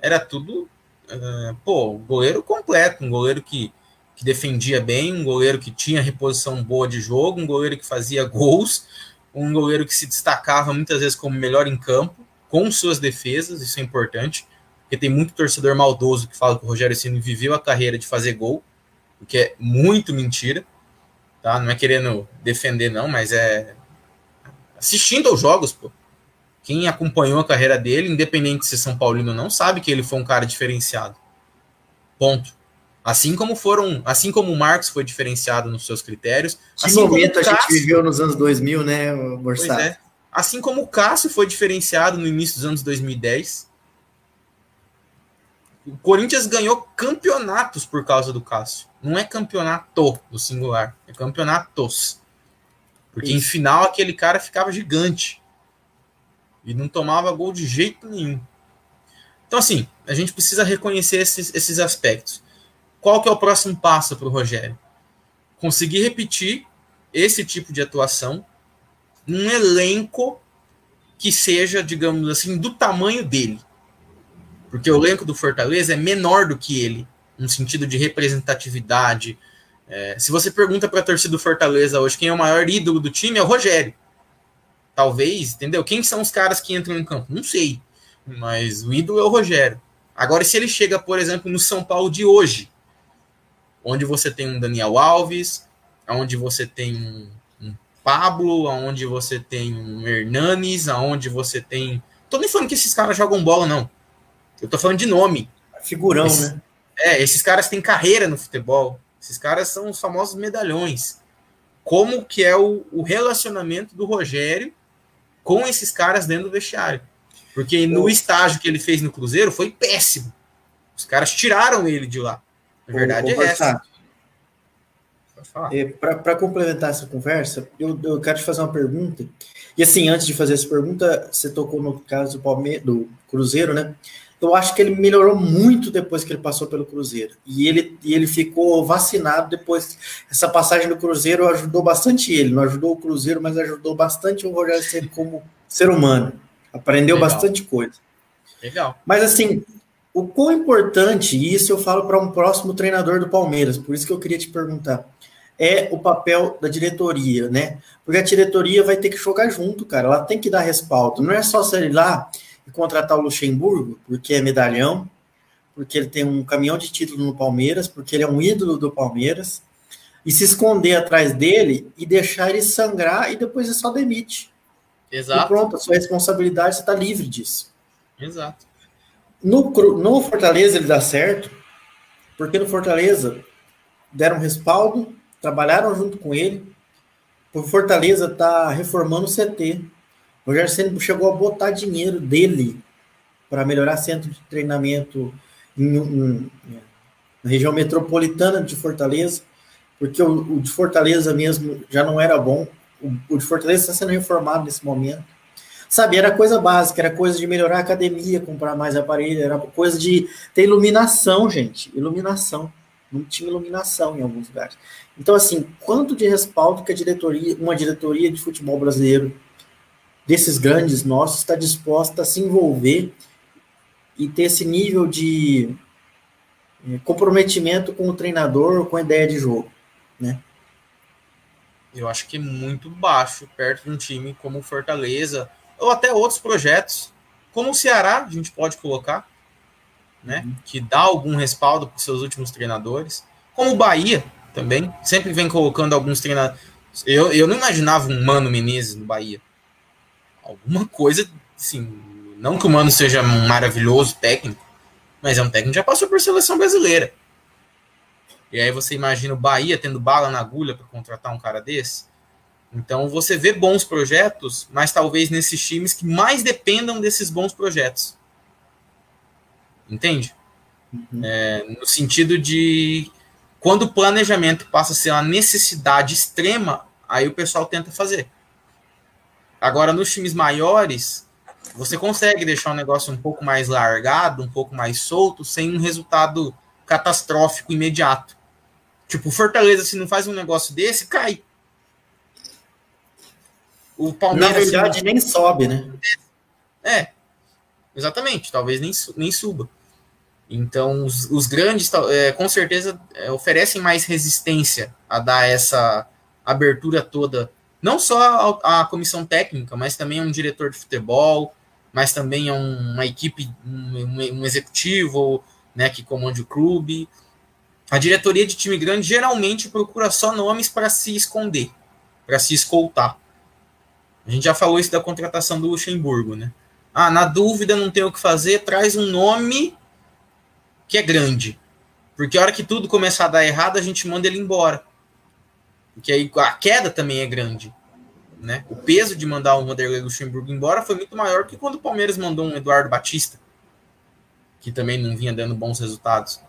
era tudo, uh, pô, goleiro completo, um goleiro que, que defendia bem, um goleiro que tinha reposição boa de jogo, um goleiro que fazia gols, um goleiro que se destacava muitas vezes como melhor em campo, com suas defesas, isso é importante, porque tem muito torcedor maldoso que fala que o Rogério Ceni viveu a carreira de fazer gol, o que é muito mentira, tá? Não é querendo defender não, mas é assistindo aos jogos, pô. Quem acompanhou a carreira dele, independente de ser São Paulino ou não, sabe que ele foi um cara diferenciado. Ponto. Assim como foram, assim como o Marcos foi diferenciado nos seus critérios. Que assim momento a Cássio, gente viveu nos anos 2000, né, Borsado? É. Assim como o Cássio foi diferenciado no início dos anos 2010. O Corinthians ganhou campeonatos por causa do Cássio. Não é campeonato no singular, é campeonatos. Porque Isso. em final aquele cara ficava gigante. E não tomava gol de jeito nenhum. Então, assim, a gente precisa reconhecer esses, esses aspectos qual que é o próximo passo para o Rogério? Conseguir repetir esse tipo de atuação num elenco que seja, digamos assim, do tamanho dele. Porque o elenco do Fortaleza é menor do que ele, no sentido de representatividade. É, se você pergunta para a torcida do Fortaleza hoje quem é o maior ídolo do time, é o Rogério. Talvez, entendeu? Quem são os caras que entram em campo? Não sei. Mas o ídolo é o Rogério. Agora, se ele chega, por exemplo, no São Paulo de hoje, onde você tem um Daniel Alves, onde você tem um, um Pablo, onde você tem um Hernanes, aonde você tem. Tô nem falando que esses caras jogam bola, não. Eu tô falando de nome. Figurão, esses, né? É, esses caras têm carreira no futebol. Esses caras são os famosos medalhões. Como que é o, o relacionamento do Rogério com esses caras dentro do vestiário? Porque no estágio que ele fez no Cruzeiro foi péssimo. Os caras tiraram ele de lá. A verdade é essa. É, Para complementar essa conversa, eu, eu, quero te fazer uma pergunta. E assim, antes de fazer essa pergunta, você tocou no caso do, Palme do Cruzeiro, né? eu acho que ele melhorou muito depois que ele passou pelo Cruzeiro. E ele, e ele ficou vacinado depois. Essa passagem do Cruzeiro ajudou bastante ele. Não ajudou o Cruzeiro, mas ajudou bastante o Rogério Ceni como ser humano. Aprendeu Legal. bastante coisa. Legal. Mas assim, o quão importante, e isso eu falo para um próximo treinador do Palmeiras, por isso que eu queria te perguntar, é o papel da diretoria, né? Porque a diretoria vai ter que jogar junto, cara. Ela tem que dar respaldo. Não é só sair lá e contratar o Luxemburgo, porque é medalhão, porque ele tem um caminhão de título no Palmeiras, porque ele é um ídolo do Palmeiras, e se esconder atrás dele e deixar ele sangrar e depois é só demite. Exato. E pronto, a sua responsabilidade, você está livre disso. Exato. No, no Fortaleza ele dá certo, porque no Fortaleza deram respaldo, trabalharam junto com ele. O Fortaleza está reformando o CT. O Rogério Senna chegou a botar dinheiro dele para melhorar centro de treinamento em, em, na região metropolitana de Fortaleza, porque o, o, de Fortaleza mesmo já não era bom. O, o de Fortaleza está sendo reformado nesse momento. Sabe, era coisa básica, era coisa de melhorar a academia, comprar mais aparelho, era coisa de ter iluminação, gente. Iluminação. Não tinha iluminação em alguns lugares. Então, assim, quanto de respaldo que a diretoria, uma diretoria de futebol brasileiro, desses grandes nossos, está disposta a se envolver e ter esse nível de eh, comprometimento com o treinador, com a ideia de jogo, né? Eu acho que é muito baixo, perto de um time como o Fortaleza, ou até outros projetos, como o Ceará, a gente pode colocar, né, uhum. que dá algum respaldo para os seus últimos treinadores, como o Bahia também, sempre vem colocando alguns treinadores. Eu, eu não imaginava um Mano Menezes no Bahia. Alguma coisa, assim, não que o Mano seja um maravilhoso técnico, mas é um técnico que já passou por seleção brasileira. E aí você imagina o Bahia tendo bala na agulha para contratar um cara desse? Então você vê bons projetos, mas talvez nesses times que mais dependam desses bons projetos. Entende? Uhum. É, no sentido de quando o planejamento passa a ser uma necessidade extrema, aí o pessoal tenta fazer. Agora, nos times maiores, você consegue deixar o negócio um pouco mais largado, um pouco mais solto, sem um resultado catastrófico imediato. Tipo, Fortaleza, se não faz um negócio desse, cai. O Palmeiras. Na verdade, nem sobe, né? É, exatamente. Talvez nem, nem suba. Então, os, os grandes, é, com certeza, é, oferecem mais resistência a dar essa abertura toda, não só à comissão técnica, mas também a um diretor de futebol, mas também a uma equipe, um, um executivo né, que comande o clube. A diretoria de time grande geralmente procura só nomes para se esconder, para se escoltar. A gente já falou isso da contratação do Luxemburgo, né? Ah, na dúvida, não tem o que fazer, traz um nome que é grande. Porque a hora que tudo começar a dar errado, a gente manda ele embora. Porque aí a queda também é grande. Né? O peso de mandar o Vanderlei Luxemburgo embora foi muito maior que quando o Palmeiras mandou um Eduardo Batista, que também não vinha dando bons resultados.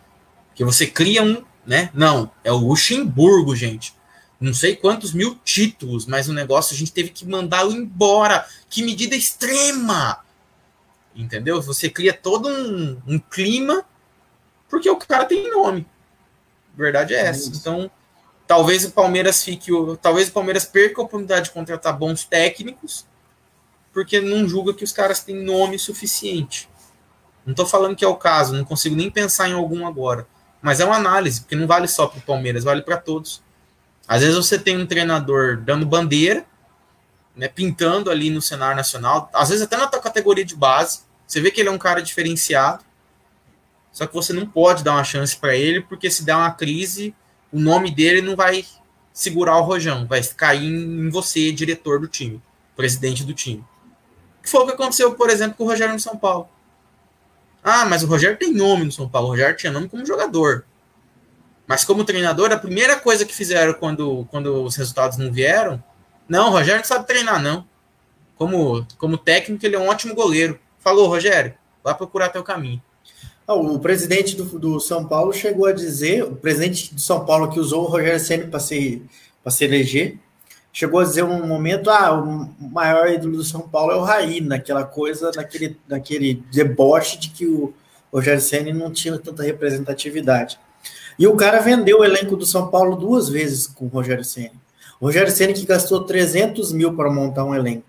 Que você cria um, né? Não, é o Luxemburgo, gente não sei quantos mil títulos, mas o negócio a gente teve que mandá-lo embora. Que medida extrema! Entendeu? Você cria todo um, um clima porque o cara tem nome. A verdade é essa. É então, talvez o Palmeiras fique. Talvez o Palmeiras perca a oportunidade de contratar bons técnicos, porque não julga que os caras têm nome suficiente. Não estou falando que é o caso, não consigo nem pensar em algum agora. Mas é uma análise, porque não vale só para o Palmeiras, vale para todos. Às vezes você tem um treinador dando bandeira, né, pintando ali no cenário nacional, às vezes até na tua categoria de base, você vê que ele é um cara diferenciado, só que você não pode dar uma chance para ele, porque se der uma crise, o nome dele não vai segurar o rojão, vai cair em você, diretor do time, presidente do time. Que foi o que aconteceu, por exemplo, com o Rogério no São Paulo. Ah, mas o Rogério tem nome no São Paulo. O Rogério tinha nome como jogador. Mas como treinador, a primeira coisa que fizeram quando, quando os resultados não vieram, não, o Rogério não sabe treinar, não. Como, como técnico, ele é um ótimo goleiro. Falou, Rogério, vai procurar teu caminho. Ah, o presidente do, do São Paulo chegou a dizer, o presidente do São Paulo que usou o Rogério Senna para se, se eleger, chegou a dizer um momento, ah, o maior ídolo do São Paulo é o Raí, naquela coisa, naquele, naquele deboche de que o, Rogério Ceni não tinha tanta representatividade. E o cara vendeu o elenco do São Paulo duas vezes com o Rogério Ceni. O Rogério Ceni que gastou 300 mil para montar um elenco.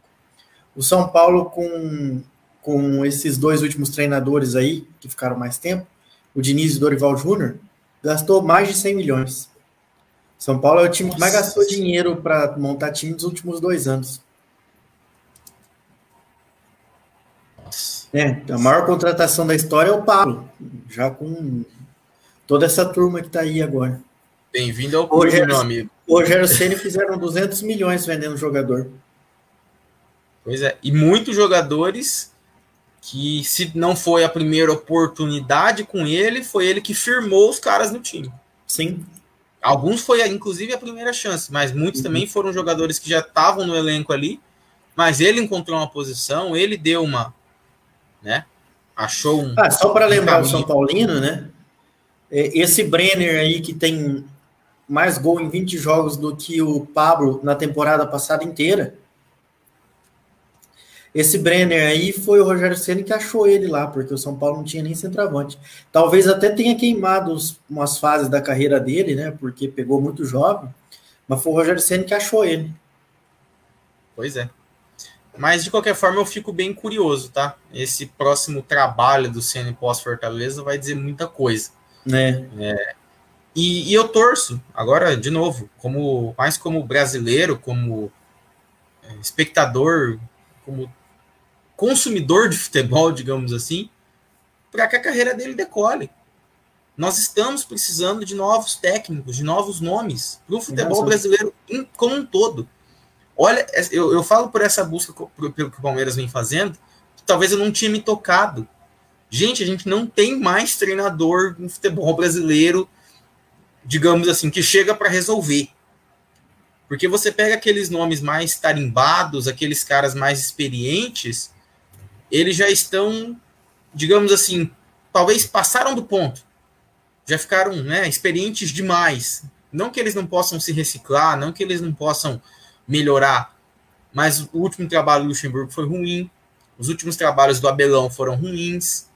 O São Paulo com, com esses dois últimos treinadores aí, que ficaram mais tempo, o Diniz e o Dorival Júnior, gastou mais de 100 milhões. São Paulo é o time que mais gastou dinheiro para montar time nos últimos dois anos. É, a maior contratação da história é o Pablo, já com toda essa turma que está aí agora. Bem-vindo ao clube, Rogério, meu amigo. O Rogério Ceni fizeram 200 milhões vendendo jogador. Pois é, e muitos jogadores que, se não foi a primeira oportunidade com ele, foi ele que firmou os caras no time. Sim. Alguns foi, inclusive, a primeira chance, mas muitos uhum. também foram jogadores que já estavam no elenco ali, mas ele encontrou uma posição, ele deu uma, né? Achou um. Ah, só para lembrar o São Paulino, né? É, esse Brenner aí que tem mais gol em 20 jogos do que o Pablo na temporada passada inteira. Esse Brenner aí foi o Rogério Ceni que achou ele lá, porque o São Paulo não tinha nem centroavante. Talvez até tenha queimado umas fases da carreira dele, né? Porque pegou muito jovem, mas foi o Rogério Ceni que achou ele. Pois é. Mas de qualquer forma eu fico bem curioso, tá? Esse próximo trabalho do Ceni pós Fortaleza vai dizer muita coisa. Né? É, e, e, eu torço, agora, de novo, como mais como brasileiro, como é, espectador, como consumidor de futebol, [LAUGHS] digamos assim, para que a carreira dele decole. Nós estamos precisando de novos técnicos, de novos nomes para o futebol brasileiro como um todo. Olha, eu, eu falo por essa busca pelo que o Palmeiras vem fazendo, que talvez eu não tinha me tocado. Gente, a gente não tem mais treinador no futebol brasileiro, digamos assim, que chega para resolver. Porque você pega aqueles nomes mais tarimbados, aqueles caras mais experientes, eles já estão, digamos assim, talvez passaram do ponto. Já ficaram né, experientes demais. Não que eles não possam se reciclar, não que eles não possam melhorar. Mas o último trabalho do Luxemburgo foi ruim. Os últimos trabalhos do Abelão foram ruins.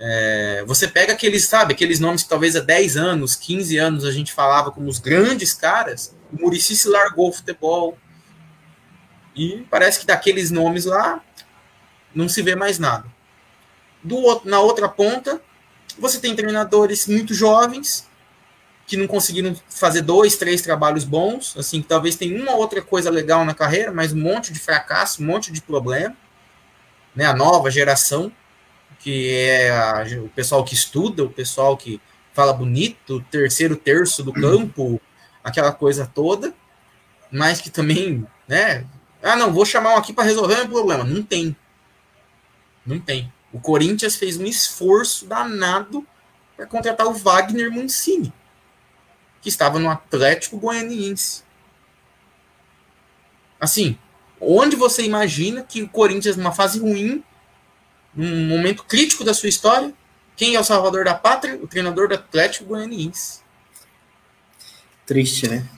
É, você pega aqueles, sabe, aqueles nomes que talvez há 10 anos, 15 anos a gente falava como os grandes caras. O Murici se largou o futebol. E parece que daqueles nomes lá não se vê mais nada. Do, na outra ponta, você tem treinadores muito jovens que não conseguiram fazer dois, três trabalhos bons, assim, que talvez tenha uma outra coisa legal na carreira, mas um monte de fracasso, um monte de problema, né? A nova geração, que é a, o pessoal que estuda, o pessoal que fala bonito, terceiro terço do campo, aquela coisa toda, mas que também, né? Ah, não, vou chamar um aqui para resolver o problema. Não tem. Não tem. O Corinthians fez um esforço danado para contratar o Wagner Mancini que estava no Atlético Goianiense. Assim, onde você imagina que o Corinthians, numa fase ruim, num momento crítico da sua história, quem é o salvador da pátria? O treinador do Atlético Goianiense. Triste, né?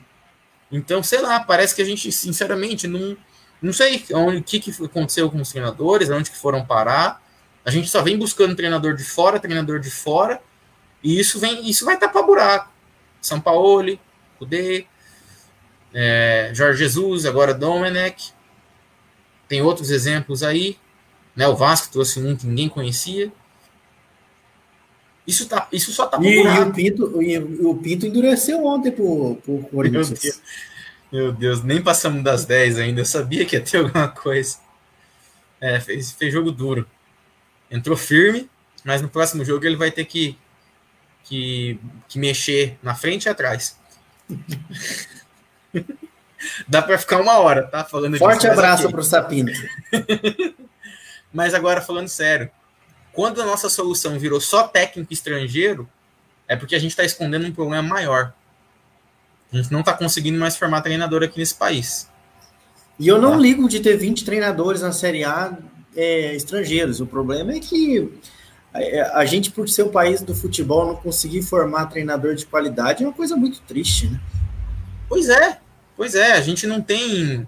Então, sei lá, parece que a gente, sinceramente, não, não sei onde, o que, que aconteceu com os treinadores, onde que foram parar. A gente só vem buscando treinador de fora, treinador de fora, e isso vem, isso vai tapar buraco. São Paulo, Kudê, é, Jorge Jesus, agora Domenech. Tem outros exemplos aí. Né, o Vasco trouxe um que ninguém conhecia. Isso, tá, isso só tá e, e, o Pinto e o Pinto endureceu ontem pro, pro Corinthians. Meu Deus, meu Deus, nem passamos das 10 ainda. Eu sabia que ia ter [LAUGHS] alguma coisa. É, fez, fez jogo duro. Entrou firme, mas no próximo jogo ele vai ter que que, que mexer na frente e atrás. [LAUGHS] Dá para ficar uma hora, tá? Falando Forte abraço para o Sapinto. [LAUGHS] mas agora, falando sério, quando a nossa solução virou só técnico estrangeiro, é porque a gente está escondendo um problema maior. A gente não está conseguindo mais formar treinador aqui nesse país. E eu não tá? ligo de ter 20 treinadores na Série A é, estrangeiros. O problema é que a gente, por ser o país do futebol, não conseguir formar treinador de qualidade é uma coisa muito triste, né? Pois é, pois é, a gente não tem.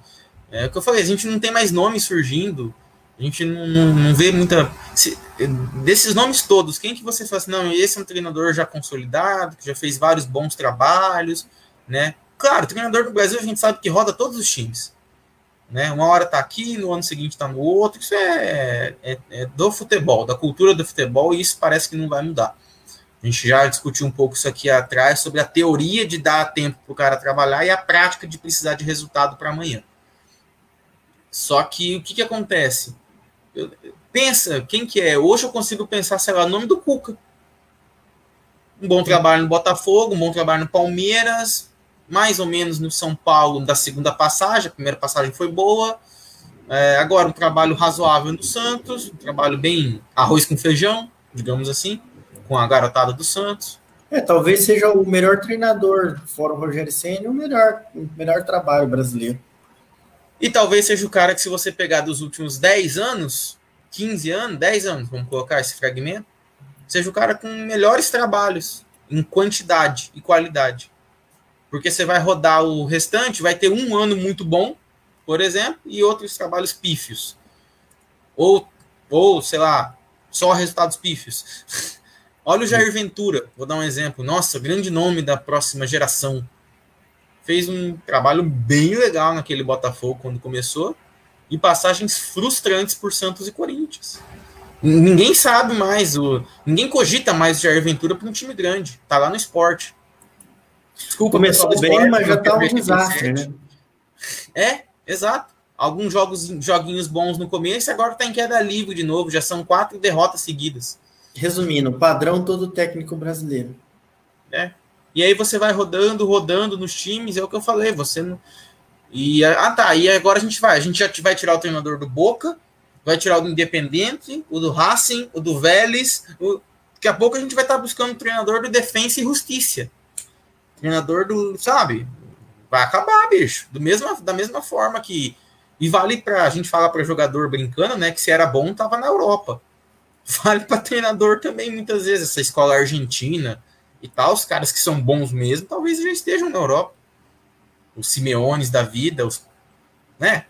É o que eu falei, a gente não tem mais nome surgindo. A gente não, não, não vê muita. Se, desses nomes todos, quem que você fala assim, não, esse é um treinador já consolidado, que já fez vários bons trabalhos, né? Claro, treinador do Brasil a gente sabe que roda todos os times. Né? Uma hora tá aqui, no ano seguinte tá no outro. Isso é, é, é do futebol, da cultura do futebol, e isso parece que não vai mudar. A gente já discutiu um pouco isso aqui atrás sobre a teoria de dar tempo para o cara trabalhar e a prática de precisar de resultado para amanhã. Só que o que, que acontece? Eu, pensa, quem que é? Hoje eu consigo pensar, sei lá, o nome do Cuca. Um bom trabalho no Botafogo, um bom trabalho no Palmeiras, mais ou menos no São Paulo da segunda passagem, a primeira passagem foi boa. É, agora um trabalho razoável no Santos, um trabalho bem arroz com feijão, digamos assim, com a garotada do Santos. É, talvez seja o melhor treinador, fora o Rogério Senna, o melhor, o melhor trabalho brasileiro. E talvez seja o cara que, se você pegar dos últimos 10 anos, 15 anos, 10 anos, vamos colocar esse fragmento, seja o cara com melhores trabalhos em quantidade e qualidade. Porque você vai rodar o restante, vai ter um ano muito bom, por exemplo, e outros trabalhos pífios. Ou, ou sei lá, só resultados pífios. [LAUGHS] Olha o Jair Ventura, vou dar um exemplo. Nossa, grande nome da próxima geração. Fez um trabalho bem legal naquele Botafogo quando começou. E passagens frustrantes por Santos e Corinthians. Ninguém sabe mais, o, ninguém cogita mais o Jair Ventura para um time grande. Tá lá no esporte. Desculpa, Começou bem, esporte, mas já tá um desastre, né? É, exato. Alguns jogos, joguinhos bons no começo, agora tá em queda livre de novo. Já são quatro derrotas seguidas. Resumindo, padrão todo técnico brasileiro. É. E aí você vai rodando, rodando nos times, é o que eu falei, você não. E, ah, tá. E agora a gente vai. A gente já vai tirar o treinador do Boca, vai tirar o do Independente, o do Racing, o do Vélez. O... Daqui a pouco a gente vai estar buscando o treinador do Defensa e Justiça. Treinador do, sabe? Vai acabar, bicho. Do mesma, da mesma forma que. E vale para a gente falar para jogador brincando, né? Que se era bom, tava na Europa. Vale para treinador também, muitas vezes. Essa escola argentina e tal, os caras que são bons mesmo, talvez já estejam na Europa. Os Simeones da vida, os, né?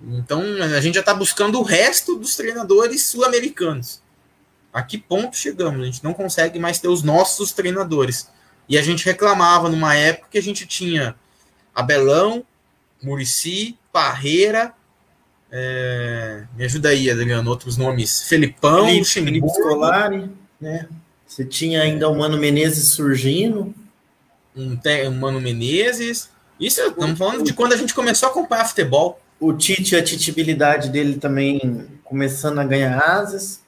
Então a gente já está buscando o resto dos treinadores sul-americanos. A que ponto chegamos? A gente não consegue mais ter os nossos treinadores. E a gente reclamava numa época que a gente tinha Abelão, Murici, Parreira, é... me ajuda aí, Adriano, outros nomes, Felipão, Felipe, Felipe Scolari, né? Você tinha ainda o Mano Menezes surgindo. Um, um Mano Menezes. Isso estamos falando de quando a gente começou a acompanhar futebol. O Tite, a titibilidade dele também começando a ganhar asas.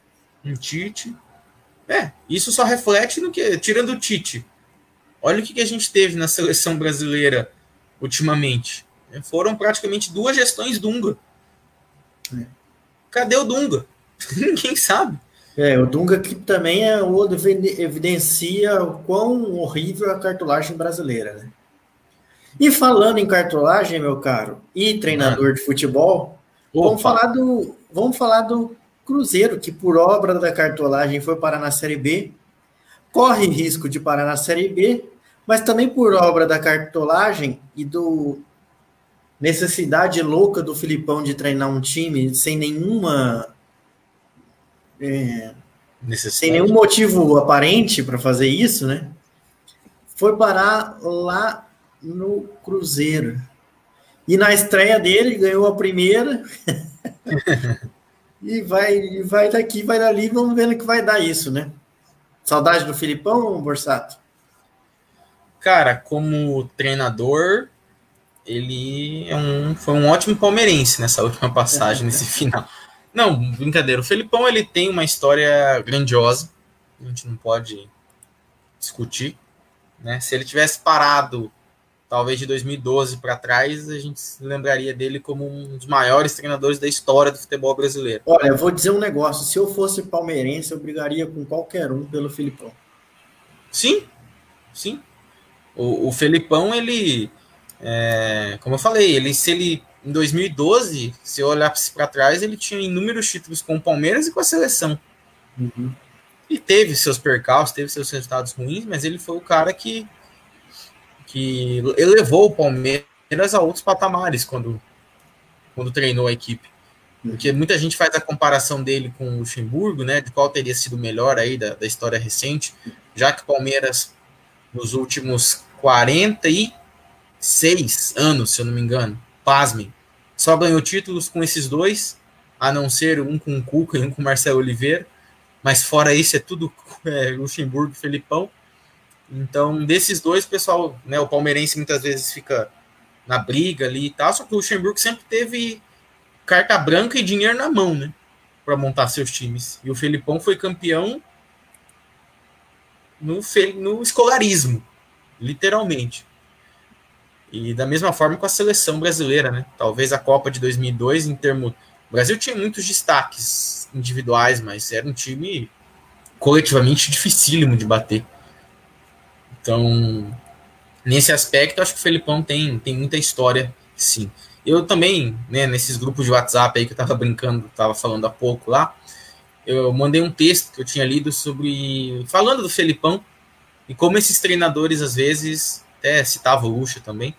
Um Tite. É, isso só reflete no que, tirando o Tite, Olha o que, que a gente teve na seleção brasileira ultimamente. Foram praticamente duas gestões Dunga. É. Cadê o Dunga? [LAUGHS] Ninguém sabe. É, o Dunga que também é o evidencia o quão horrível a cartolagem brasileira, né? E falando em cartolagem, meu caro, e treinador de futebol, vamos falar do vamos falar do Cruzeiro, que por obra da cartolagem foi parar na Série B, corre risco de parar na Série B mas também por obra da cartolagem e do necessidade louca do Filipão de treinar um time sem nenhuma é, sem nenhum motivo aparente para fazer isso, né? Foi parar lá no Cruzeiro. E na estreia dele ganhou a primeira. [LAUGHS] e vai, vai daqui, vai dali, vamos ver no que vai dar isso, né? Saudade do Filipão, Borsato? cara, como treinador, ele é um, foi um ótimo palmeirense nessa última passagem, [LAUGHS] nesse final. Não, brincadeira. O Felipão ele tem uma história grandiosa, a gente não pode discutir. Né? Se ele tivesse parado, talvez de 2012 para trás, a gente se lembraria dele como um dos maiores treinadores da história do futebol brasileiro. Olha, eu vou dizer um negócio: se eu fosse palmeirense, eu brigaria com qualquer um pelo Felipão. Sim, sim. O, o Felipão, ele, é, como eu falei, ele se ele em 2012, se eu olhar para trás, ele tinha inúmeros títulos com o Palmeiras e com a seleção. Uhum. E teve seus percalços, teve seus resultados ruins, mas ele foi o cara que, que elevou o Palmeiras a outros patamares quando, quando treinou a equipe. Porque muita gente faz a comparação dele com o Luxemburgo, né? De qual teria sido melhor aí da, da história recente, já que o Palmeiras, nos últimos 46 anos, se eu não me engano, pasmem, só ganhou títulos com esses dois, a não ser um com o Cuca e um com o Marcelo Oliveira. Mas fora isso, é tudo [LAUGHS] é, Luxemburgo e Felipão. Então, desses dois, pessoal, né, o palmeirense muitas vezes fica na briga ali e tal, só que o Luxemburgo sempre teve carta branca e dinheiro na mão, né, para montar seus times. E o Felipão foi campeão no, no escolarismo, literalmente. E da mesma forma com a seleção brasileira, né? Talvez a Copa de 2002, em termos. O Brasil tinha muitos destaques individuais, mas era um time coletivamente dificílimo de bater. Então, nesse aspecto, acho que o Felipão tem, tem muita história, sim. Eu também, né, nesses grupos de WhatsApp aí que eu tava brincando, tava falando há pouco lá, eu mandei um texto que eu tinha lido sobre. falando do Felipão e como esses treinadores, às vezes, até citava o Lucha também,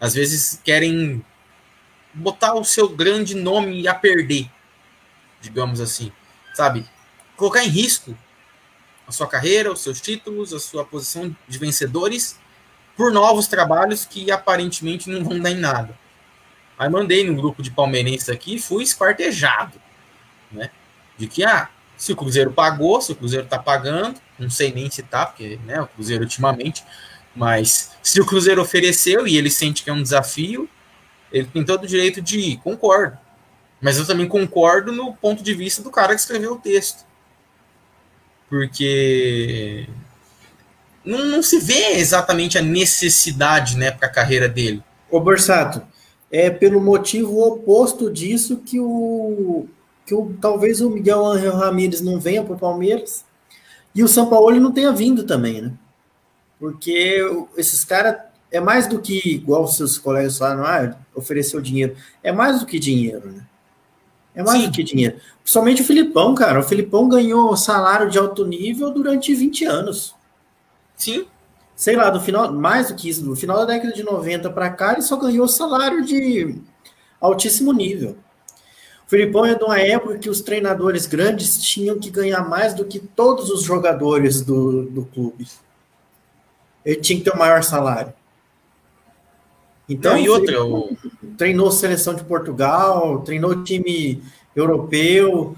às vezes querem botar o seu grande nome a perder, digamos assim, sabe? Colocar em risco a sua carreira, os seus títulos, a sua posição de vencedores por novos trabalhos que aparentemente não vão dar em nada. Aí mandei no grupo de palmeirenses aqui e fui esquartejado, né? De que, ah, se o Cruzeiro pagou, se o Cruzeiro tá pagando, não sei nem se tá, porque, né, o Cruzeiro ultimamente, mas se o Cruzeiro ofereceu e ele sente que é um desafio, ele tem todo o direito de ir, concordo. Mas eu também concordo no ponto de vista do cara que escreveu o texto porque não, não se vê exatamente a necessidade né, para a carreira dele. Ô Borsato, é pelo motivo oposto disso que o que o, talvez o Miguel Angel Ramírez não venha para o Palmeiras e o São Paulo não tenha vindo também, né? Porque esses caras é mais do que, igual os seus colegas falaram, ah, ofereceu dinheiro. É mais do que dinheiro, né? É mais Sim. do que dinheiro. Principalmente o Filipão, cara. O Filipão ganhou salário de alto nível durante 20 anos. Sim. Sei lá, do final, mais do que isso, do final da década de 90 para cá, ele só ganhou salário de altíssimo nível. O Filipão é de uma época que os treinadores grandes tinham que ganhar mais do que todos os jogadores do, do clube. Ele tinha que ter o maior salário. Então, Não, e outra, o... treinou seleção de Portugal, treinou time europeu,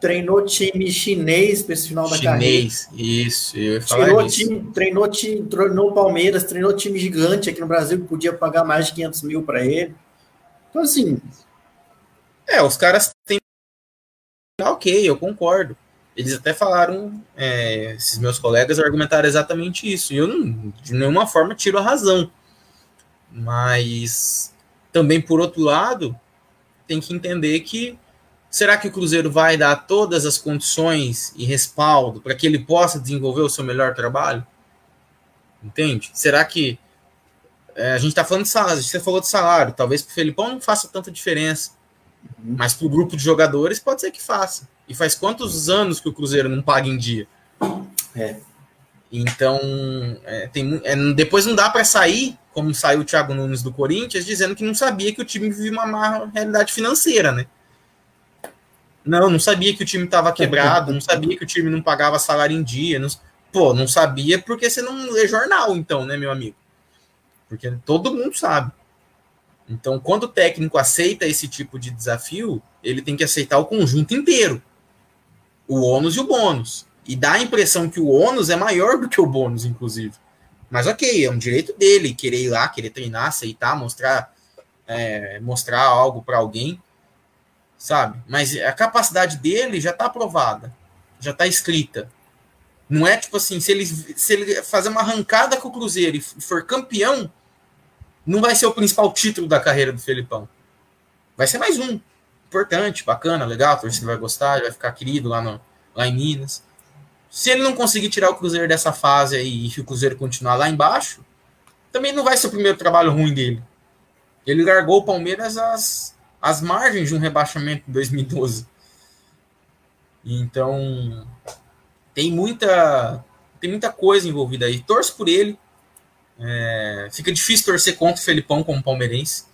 treinou time chinês para esse final da chinês, carreira. Isso, eu ia falar treinou time, treinou time, treinou Palmeiras, treinou time gigante aqui no Brasil que podia pagar mais de 500 mil para ele. Então, assim. É, os caras têm. Ok, eu concordo. Eles até falaram, é, esses meus colegas argumentaram exatamente isso. E eu não, de nenhuma forma, tiro a razão. Mas também, por outro lado, tem que entender que será que o Cruzeiro vai dar todas as condições e respaldo para que ele possa desenvolver o seu melhor trabalho? Entende? Será que é, a gente está falando de salário, você falou de salário, talvez para o Felipão não faça tanta diferença, uhum. mas para o grupo de jogadores pode ser que faça. E faz quantos anos que o Cruzeiro não paga em dia? É. Então, é, tem, é, depois não dá para sair, como saiu o Thiago Nunes do Corinthians, dizendo que não sabia que o time vivia uma má realidade financeira, né? Não, não sabia que o time estava quebrado, não sabia que o time não pagava salário em dia. Não, pô, não sabia porque você não lê jornal, então, né, meu amigo? Porque todo mundo sabe. Então, quando o técnico aceita esse tipo de desafio, ele tem que aceitar o conjunto inteiro. O ônus e o bônus. E dá a impressão que o ônus é maior do que o bônus, inclusive. Mas ok, é um direito dele querer ir lá, querer treinar, aceitar, mostrar, é, mostrar algo para alguém, sabe? Mas a capacidade dele já está aprovada, já está escrita. Não é tipo assim, se ele, se ele fazer uma arrancada com o Cruzeiro e for campeão, não vai ser o principal título da carreira do Felipão. Vai ser mais um. Importante, bacana, legal, a torcida vai gostar, vai ficar querido lá, no, lá em Minas. Se ele não conseguir tirar o Cruzeiro dessa fase aí e o Cruzeiro continuar lá embaixo, também não vai ser o primeiro trabalho ruim dele. Ele largou o Palmeiras às, às margens de um rebaixamento em 2012. Então, tem muita, tem muita coisa envolvida aí. Torço por ele. É, fica difícil torcer contra o Felipão como palmeirense.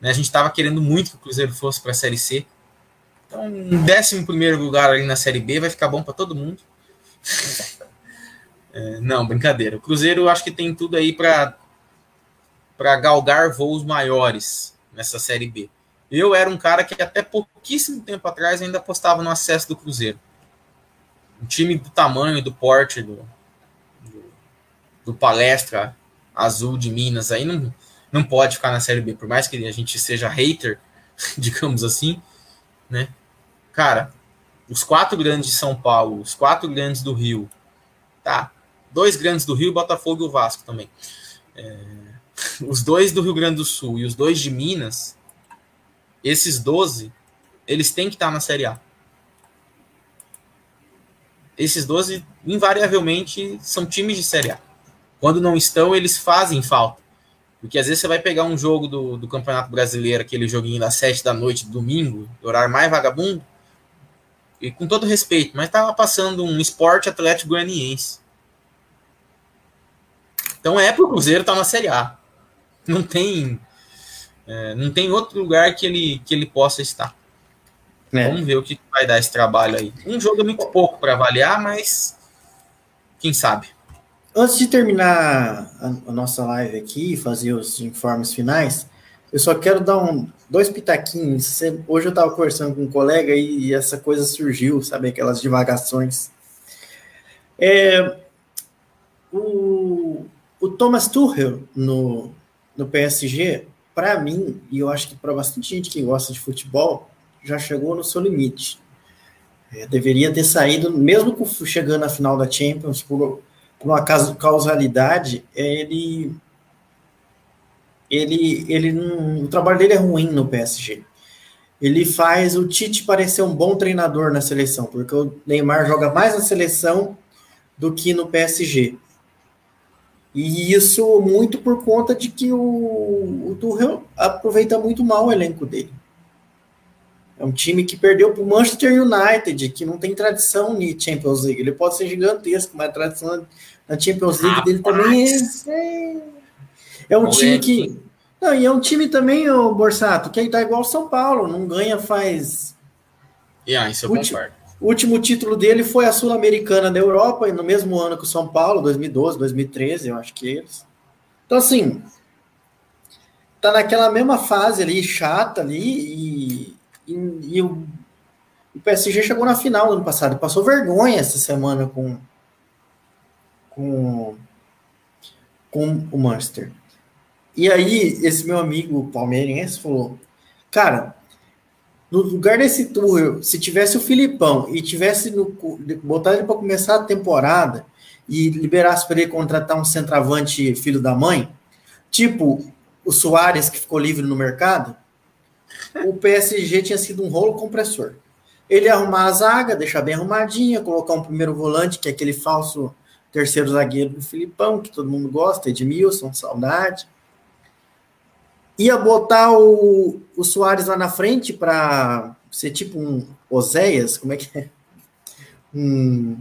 Né? A gente estava querendo muito que o Cruzeiro fosse para a Série C. Então, um décimo primeiro lugar ali na Série B vai ficar bom para todo mundo. [LAUGHS] É, não, brincadeira. O Cruzeiro acho que tem tudo aí para para galgar voos maiores nessa Série B. Eu era um cara que até pouquíssimo tempo atrás ainda apostava no acesso do Cruzeiro. Um time do tamanho do porte do, do, do, palestra azul de Minas aí não, não pode ficar na Série B, por mais que a gente seja hater, [LAUGHS] digamos assim, né? Cara, os quatro grandes de São Paulo, os quatro grandes do Rio, tá? Dois grandes do Rio, Botafogo e o Vasco também. É [LAUGHS] os dois do Rio Grande do Sul e os dois de Minas, esses 12, eles têm que estar na Série A. Esses 12, invariavelmente, são times de Série A. Quando não estão, eles fazem falta. Porque às vezes você vai pegar um jogo do, do Campeonato Brasileiro, aquele joguinho das sete da noite, domingo, horário mais vagabundo, e com todo respeito, mas estava passando um esporte atlético goianiense. Então é pro Cruzeiro estar tá na Série A não tem é, não tem outro lugar que ele, que ele possa estar. É. Vamos ver o que vai dar esse trabalho aí. Um jogo é muito pouco para avaliar, mas quem sabe. Antes de terminar a, a nossa live aqui, fazer os informes finais, eu só quero dar um, dois pitaquinhos. Hoje eu estava conversando com um colega e, e, essa coisa surgiu, sabe? Aquelas divagações. É, o, o Thomas Tuchel, no, no PSG, para mim, e eu acho que para bastante gente que gosta de futebol, já chegou no seu limite. É, deveria ter saído, mesmo chegando na final da Champions, por, por uma causalidade, é, ele. Ele, ele o trabalho dele é ruim no PSG. Ele faz o Tite parecer um bom treinador na seleção, porque o Neymar joga mais na seleção do que no PSG. E isso muito por conta de que o, o Tuchel aproveita muito mal o elenco dele. É um time que perdeu para o Manchester United, que não tem tradição em Champions League. Ele pode ser gigantesco, mas a tradição na Champions League dele também é. É um time que. Não, e é um time também, o Borsato, que tá igual São Paulo, não ganha faz. Yeah, isso eu concordo. O último título dele foi a Sul-Americana da Europa, no mesmo ano que o São Paulo, 2012, 2013, eu acho que eles. Então, assim, tá naquela mesma fase ali, chata ali, e, e, e o, o, PSG chegou na final no ano passado, passou vergonha essa semana com, com, com o Manchester. E aí, esse meu amigo palmeirense falou, cara, no lugar desse tour, se tivesse o Filipão e tivesse no, botado ele para começar a temporada e liberasse para ele contratar um centroavante filho da mãe, tipo o Soares que ficou livre no mercado, o PSG tinha sido um rolo compressor. Ele ia arrumar a zaga, deixar bem arrumadinha, colocar um primeiro volante, que é aquele falso terceiro zagueiro do Filipão, que todo mundo gosta, Edmilson, saudade ia botar o, o Soares lá na frente para ser tipo um Oséias, como é que é? Um,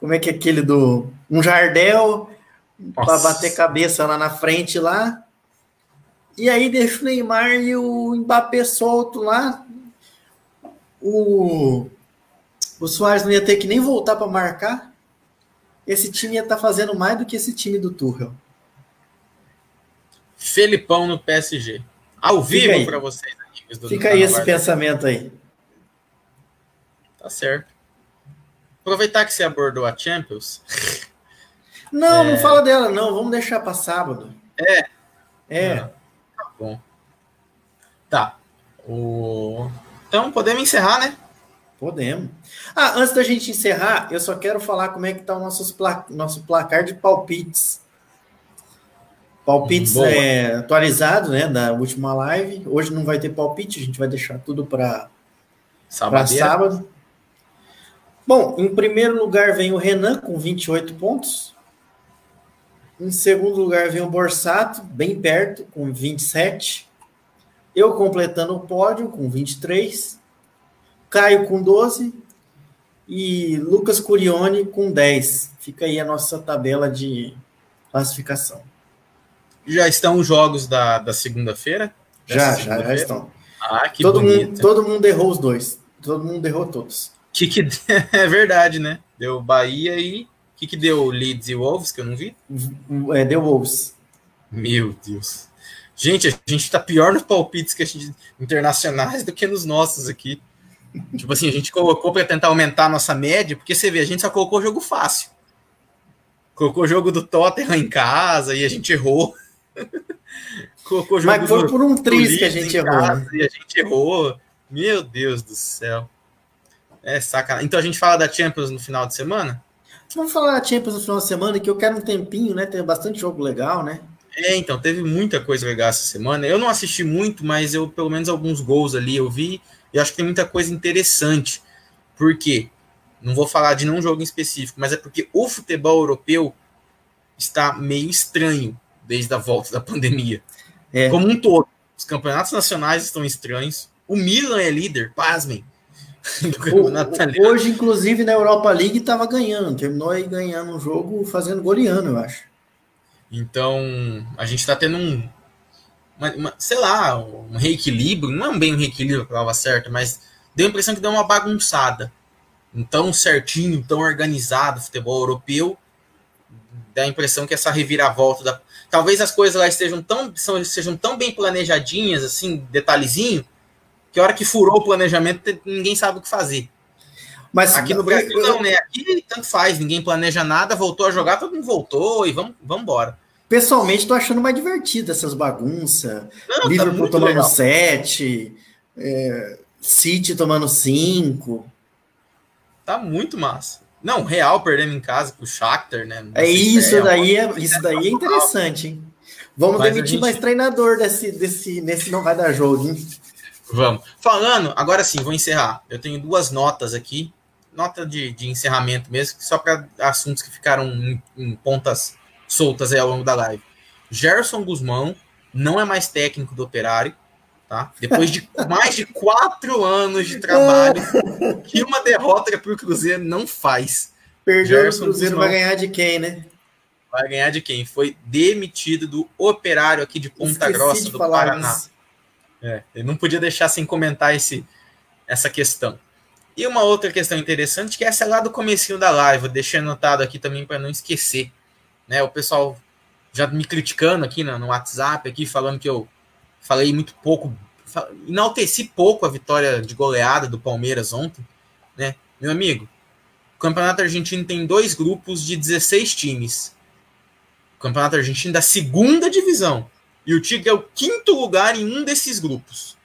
como é que é aquele do um Jardel para bater cabeça lá na frente lá. E aí deixa o Neymar e o Mbappé solto lá. O, o Soares não ia ter que nem voltar para marcar. Esse time ia estar tá fazendo mais do que esse time do Tuchel. Felipão no PSG. Ao vivo para vocês, amigos do Fica aí esse pensamento aí. Tá certo. Aproveitar que você abordou a Champions. Não, é... não fala dela, não. Vamos deixar para sábado. É. É. Ah, tá bom. Tá. O... Então, podemos encerrar, né? Podemos. Ah, antes da gente encerrar, eu só quero falar como é que tá o nosso, pla... nosso placar de palpites Palpites é, atualizado, né, da última live. Hoje não vai ter palpite, a gente vai deixar tudo para sábado. Bom, em primeiro lugar vem o Renan com 28 pontos. Em segundo lugar vem o Borsato, bem perto, com 27. Eu completando o pódio com 23. Caio com 12. E Lucas Curione com 10. Fica aí a nossa tabela de classificação. Já estão os jogos da, da segunda-feira? Já, segunda já, já estão. Ah, que todo bonito. Mundo, todo mundo errou os dois. todo mundo errou todos. Que que [LAUGHS] é verdade, né? Deu Bahia e o que que deu Leeds e Wolves que eu não vi? É, deu Wolves. Meu Deus. Gente, a gente tá pior nos palpites que a gente, internacionais do que nos nossos aqui. Tipo assim, a gente colocou para tentar aumentar a nossa média, porque você vê, a gente só colocou jogo fácil. Colocou o jogo do Tottenham em casa e a gente errou. [LAUGHS] colocou jogo Mas foi por um triz que a gente errou. Né? E a gente errou. Meu Deus do céu. É sacanagem. Então a gente fala da Champions no final de semana? Vamos falar da Champions no final de semana, que eu quero um tempinho, né? Tem bastante jogo legal, né? É, então, teve muita coisa legal essa semana. Eu não assisti muito, mas eu, pelo menos, alguns gols ali eu vi. E acho que tem muita coisa interessante. Por quê? Não vou falar de nenhum jogo em específico, mas é porque o futebol europeu está meio estranho desde a volta da pandemia. É. Como um todo. Os campeonatos nacionais estão estranhos. O Milan é líder, pasmem. O, [LAUGHS] hoje, inclusive, na Europa League estava ganhando. Terminou aí ganhando um jogo fazendo goleano, eu acho. Então, a gente está tendo um. Uma, uma, sei lá, um reequilíbrio. Não é bem um reequilíbrio a palavra certa, mas deu a impressão que deu uma bagunçada tão certinho, tão organizado o futebol europeu, dá a impressão que essa reviravolta da. Talvez as coisas lá estejam tão, são, sejam tão bem planejadinhas, assim, detalhezinho, que a hora que furou o planejamento, ninguém sabe o que fazer. Mas aqui no Brasil eu, não, né? Aqui tanto faz, ninguém planeja nada, voltou a jogar, todo mundo voltou e vamos, vamos embora. Pessoalmente, tô achando mais divertido essas bagunças. Tá Liverpool tá tomando legal. sete, é, City tomando cinco. Tá muito massa. Não, Real perdendo em casa pro Shakhtar, né? é isso é daí, é, isso daí é interessante, hein? Vamos Mas demitir gente... mais treinador desse, desse, nesse não vai dar jogo, hein? Vamos. Falando, agora sim, vou encerrar. Eu tenho duas notas aqui, nota de, de encerramento mesmo, só para assuntos que ficaram em, em, pontas soltas aí ao longo da live. Gerson Guzmão não é mais técnico do Operário, Tá? Depois de [LAUGHS] mais de quatro anos de trabalho, [LAUGHS] que uma derrota para o Cruzeiro não faz. Perdeu o Cruzeiro vai ganhar de quem, né? Vai ganhar de quem? Foi demitido do operário aqui de Ponta Esqueci Grossa, de do Paraná. É, ele não podia deixar sem comentar esse, essa questão. E uma outra questão interessante, que é essa lá do comecinho da live, deixei anotado aqui também para não esquecer. Né, o pessoal já me criticando aqui no, no WhatsApp, aqui falando que eu falei muito pouco, enalteci pouco a vitória de goleada do Palmeiras ontem, né? Meu amigo, o Campeonato Argentino tem dois grupos de 16 times. O Campeonato Argentino da segunda divisão. E o Tigre é o quinto lugar em um desses grupos.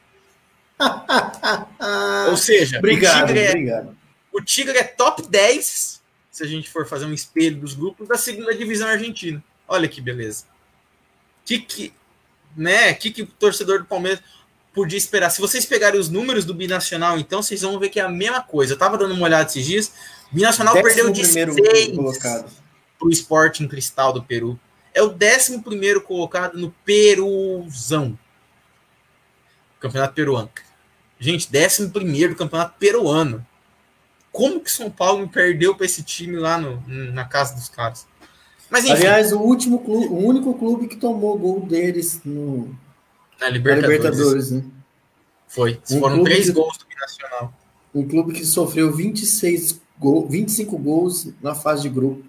[LAUGHS] Ou seja, obrigado, o, Tigre é, obrigado. o Tigre é top 10, se a gente for fazer um espelho dos grupos, da segunda divisão argentina. Olha que beleza. Que, que, né? O que, que o torcedor do Palmeiras podia esperar? Se vocês pegarem os números do Binacional, então, vocês vão ver que é a mesma coisa. Eu tava dando uma olhada esses dias. Binacional perdeu de primeiro 6 colocado. pro Sporting Cristal do Peru. É o décimo primeiro colocado no Peruzão. Campeonato peruano. Gente, décimo primeiro do campeonato peruano. Como que São Paulo perdeu para esse time lá no, na casa dos caras? Mas, enfim. Aliás, o último clube, o único clube que tomou gol deles no na Libertadores, na Libertadores né? Foi. Um Foram três que, gols do Binacional. Um clube que sofreu 26 gol, 25 gols na fase de grupo.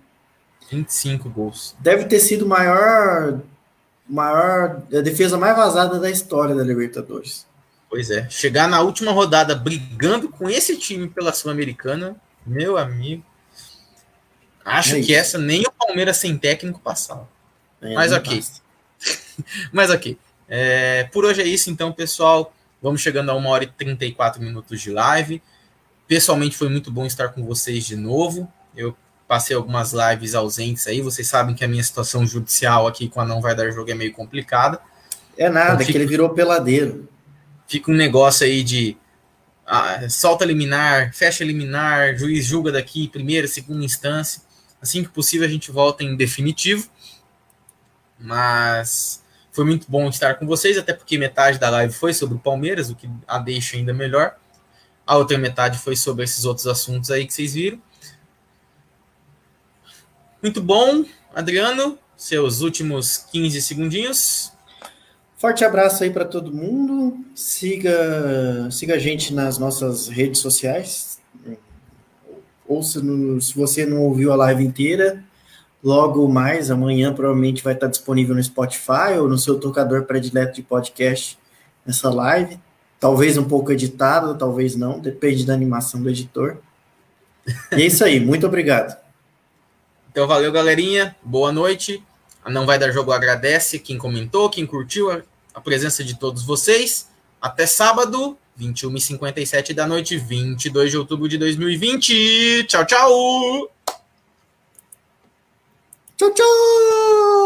25 gols. Deve ter sido maior maior a defesa mais vazada da história da Libertadores. Pois é. Chegar na última rodada brigando com esse time pela Sul-Americana, meu amigo. Acho é que essa nem o Palmeiras sem técnico passava. É, Mas ok. [LAUGHS] Mas ok. É, por hoje é isso, então, pessoal. Vamos chegando a uma hora e 34 minutos de live. Pessoalmente foi muito bom estar com vocês de novo. Eu passei algumas lives ausentes aí. Vocês sabem que a minha situação judicial aqui com a não vai dar jogo é meio complicada. É nada, então, fica, que ele virou peladeiro. Fica um negócio aí de ah, solta liminar, fecha liminar, juiz julga daqui, primeira, segunda instância. Assim que possível, a gente volta em definitivo. Mas foi muito bom estar com vocês, até porque metade da live foi sobre o Palmeiras, o que a deixa ainda melhor. A outra metade foi sobre esses outros assuntos aí que vocês viram. Muito bom, Adriano. Seus últimos 15 segundinhos. Forte abraço aí para todo mundo. Siga, siga a gente nas nossas redes sociais. Ouça no, se você não ouviu a live inteira, logo mais, amanhã provavelmente vai estar disponível no Spotify ou no seu tocador predileto de podcast essa live. Talvez um pouco editado, talvez não, depende da animação do editor. E é isso aí, muito obrigado. Então valeu, galerinha. Boa noite. A Não Vai Dar Jogo agradece quem comentou, quem curtiu a, a presença de todos vocês. Até sábado, 21h57 da noite, 22 de outubro de 2020. Tchau, tchau! Tchau, tchau!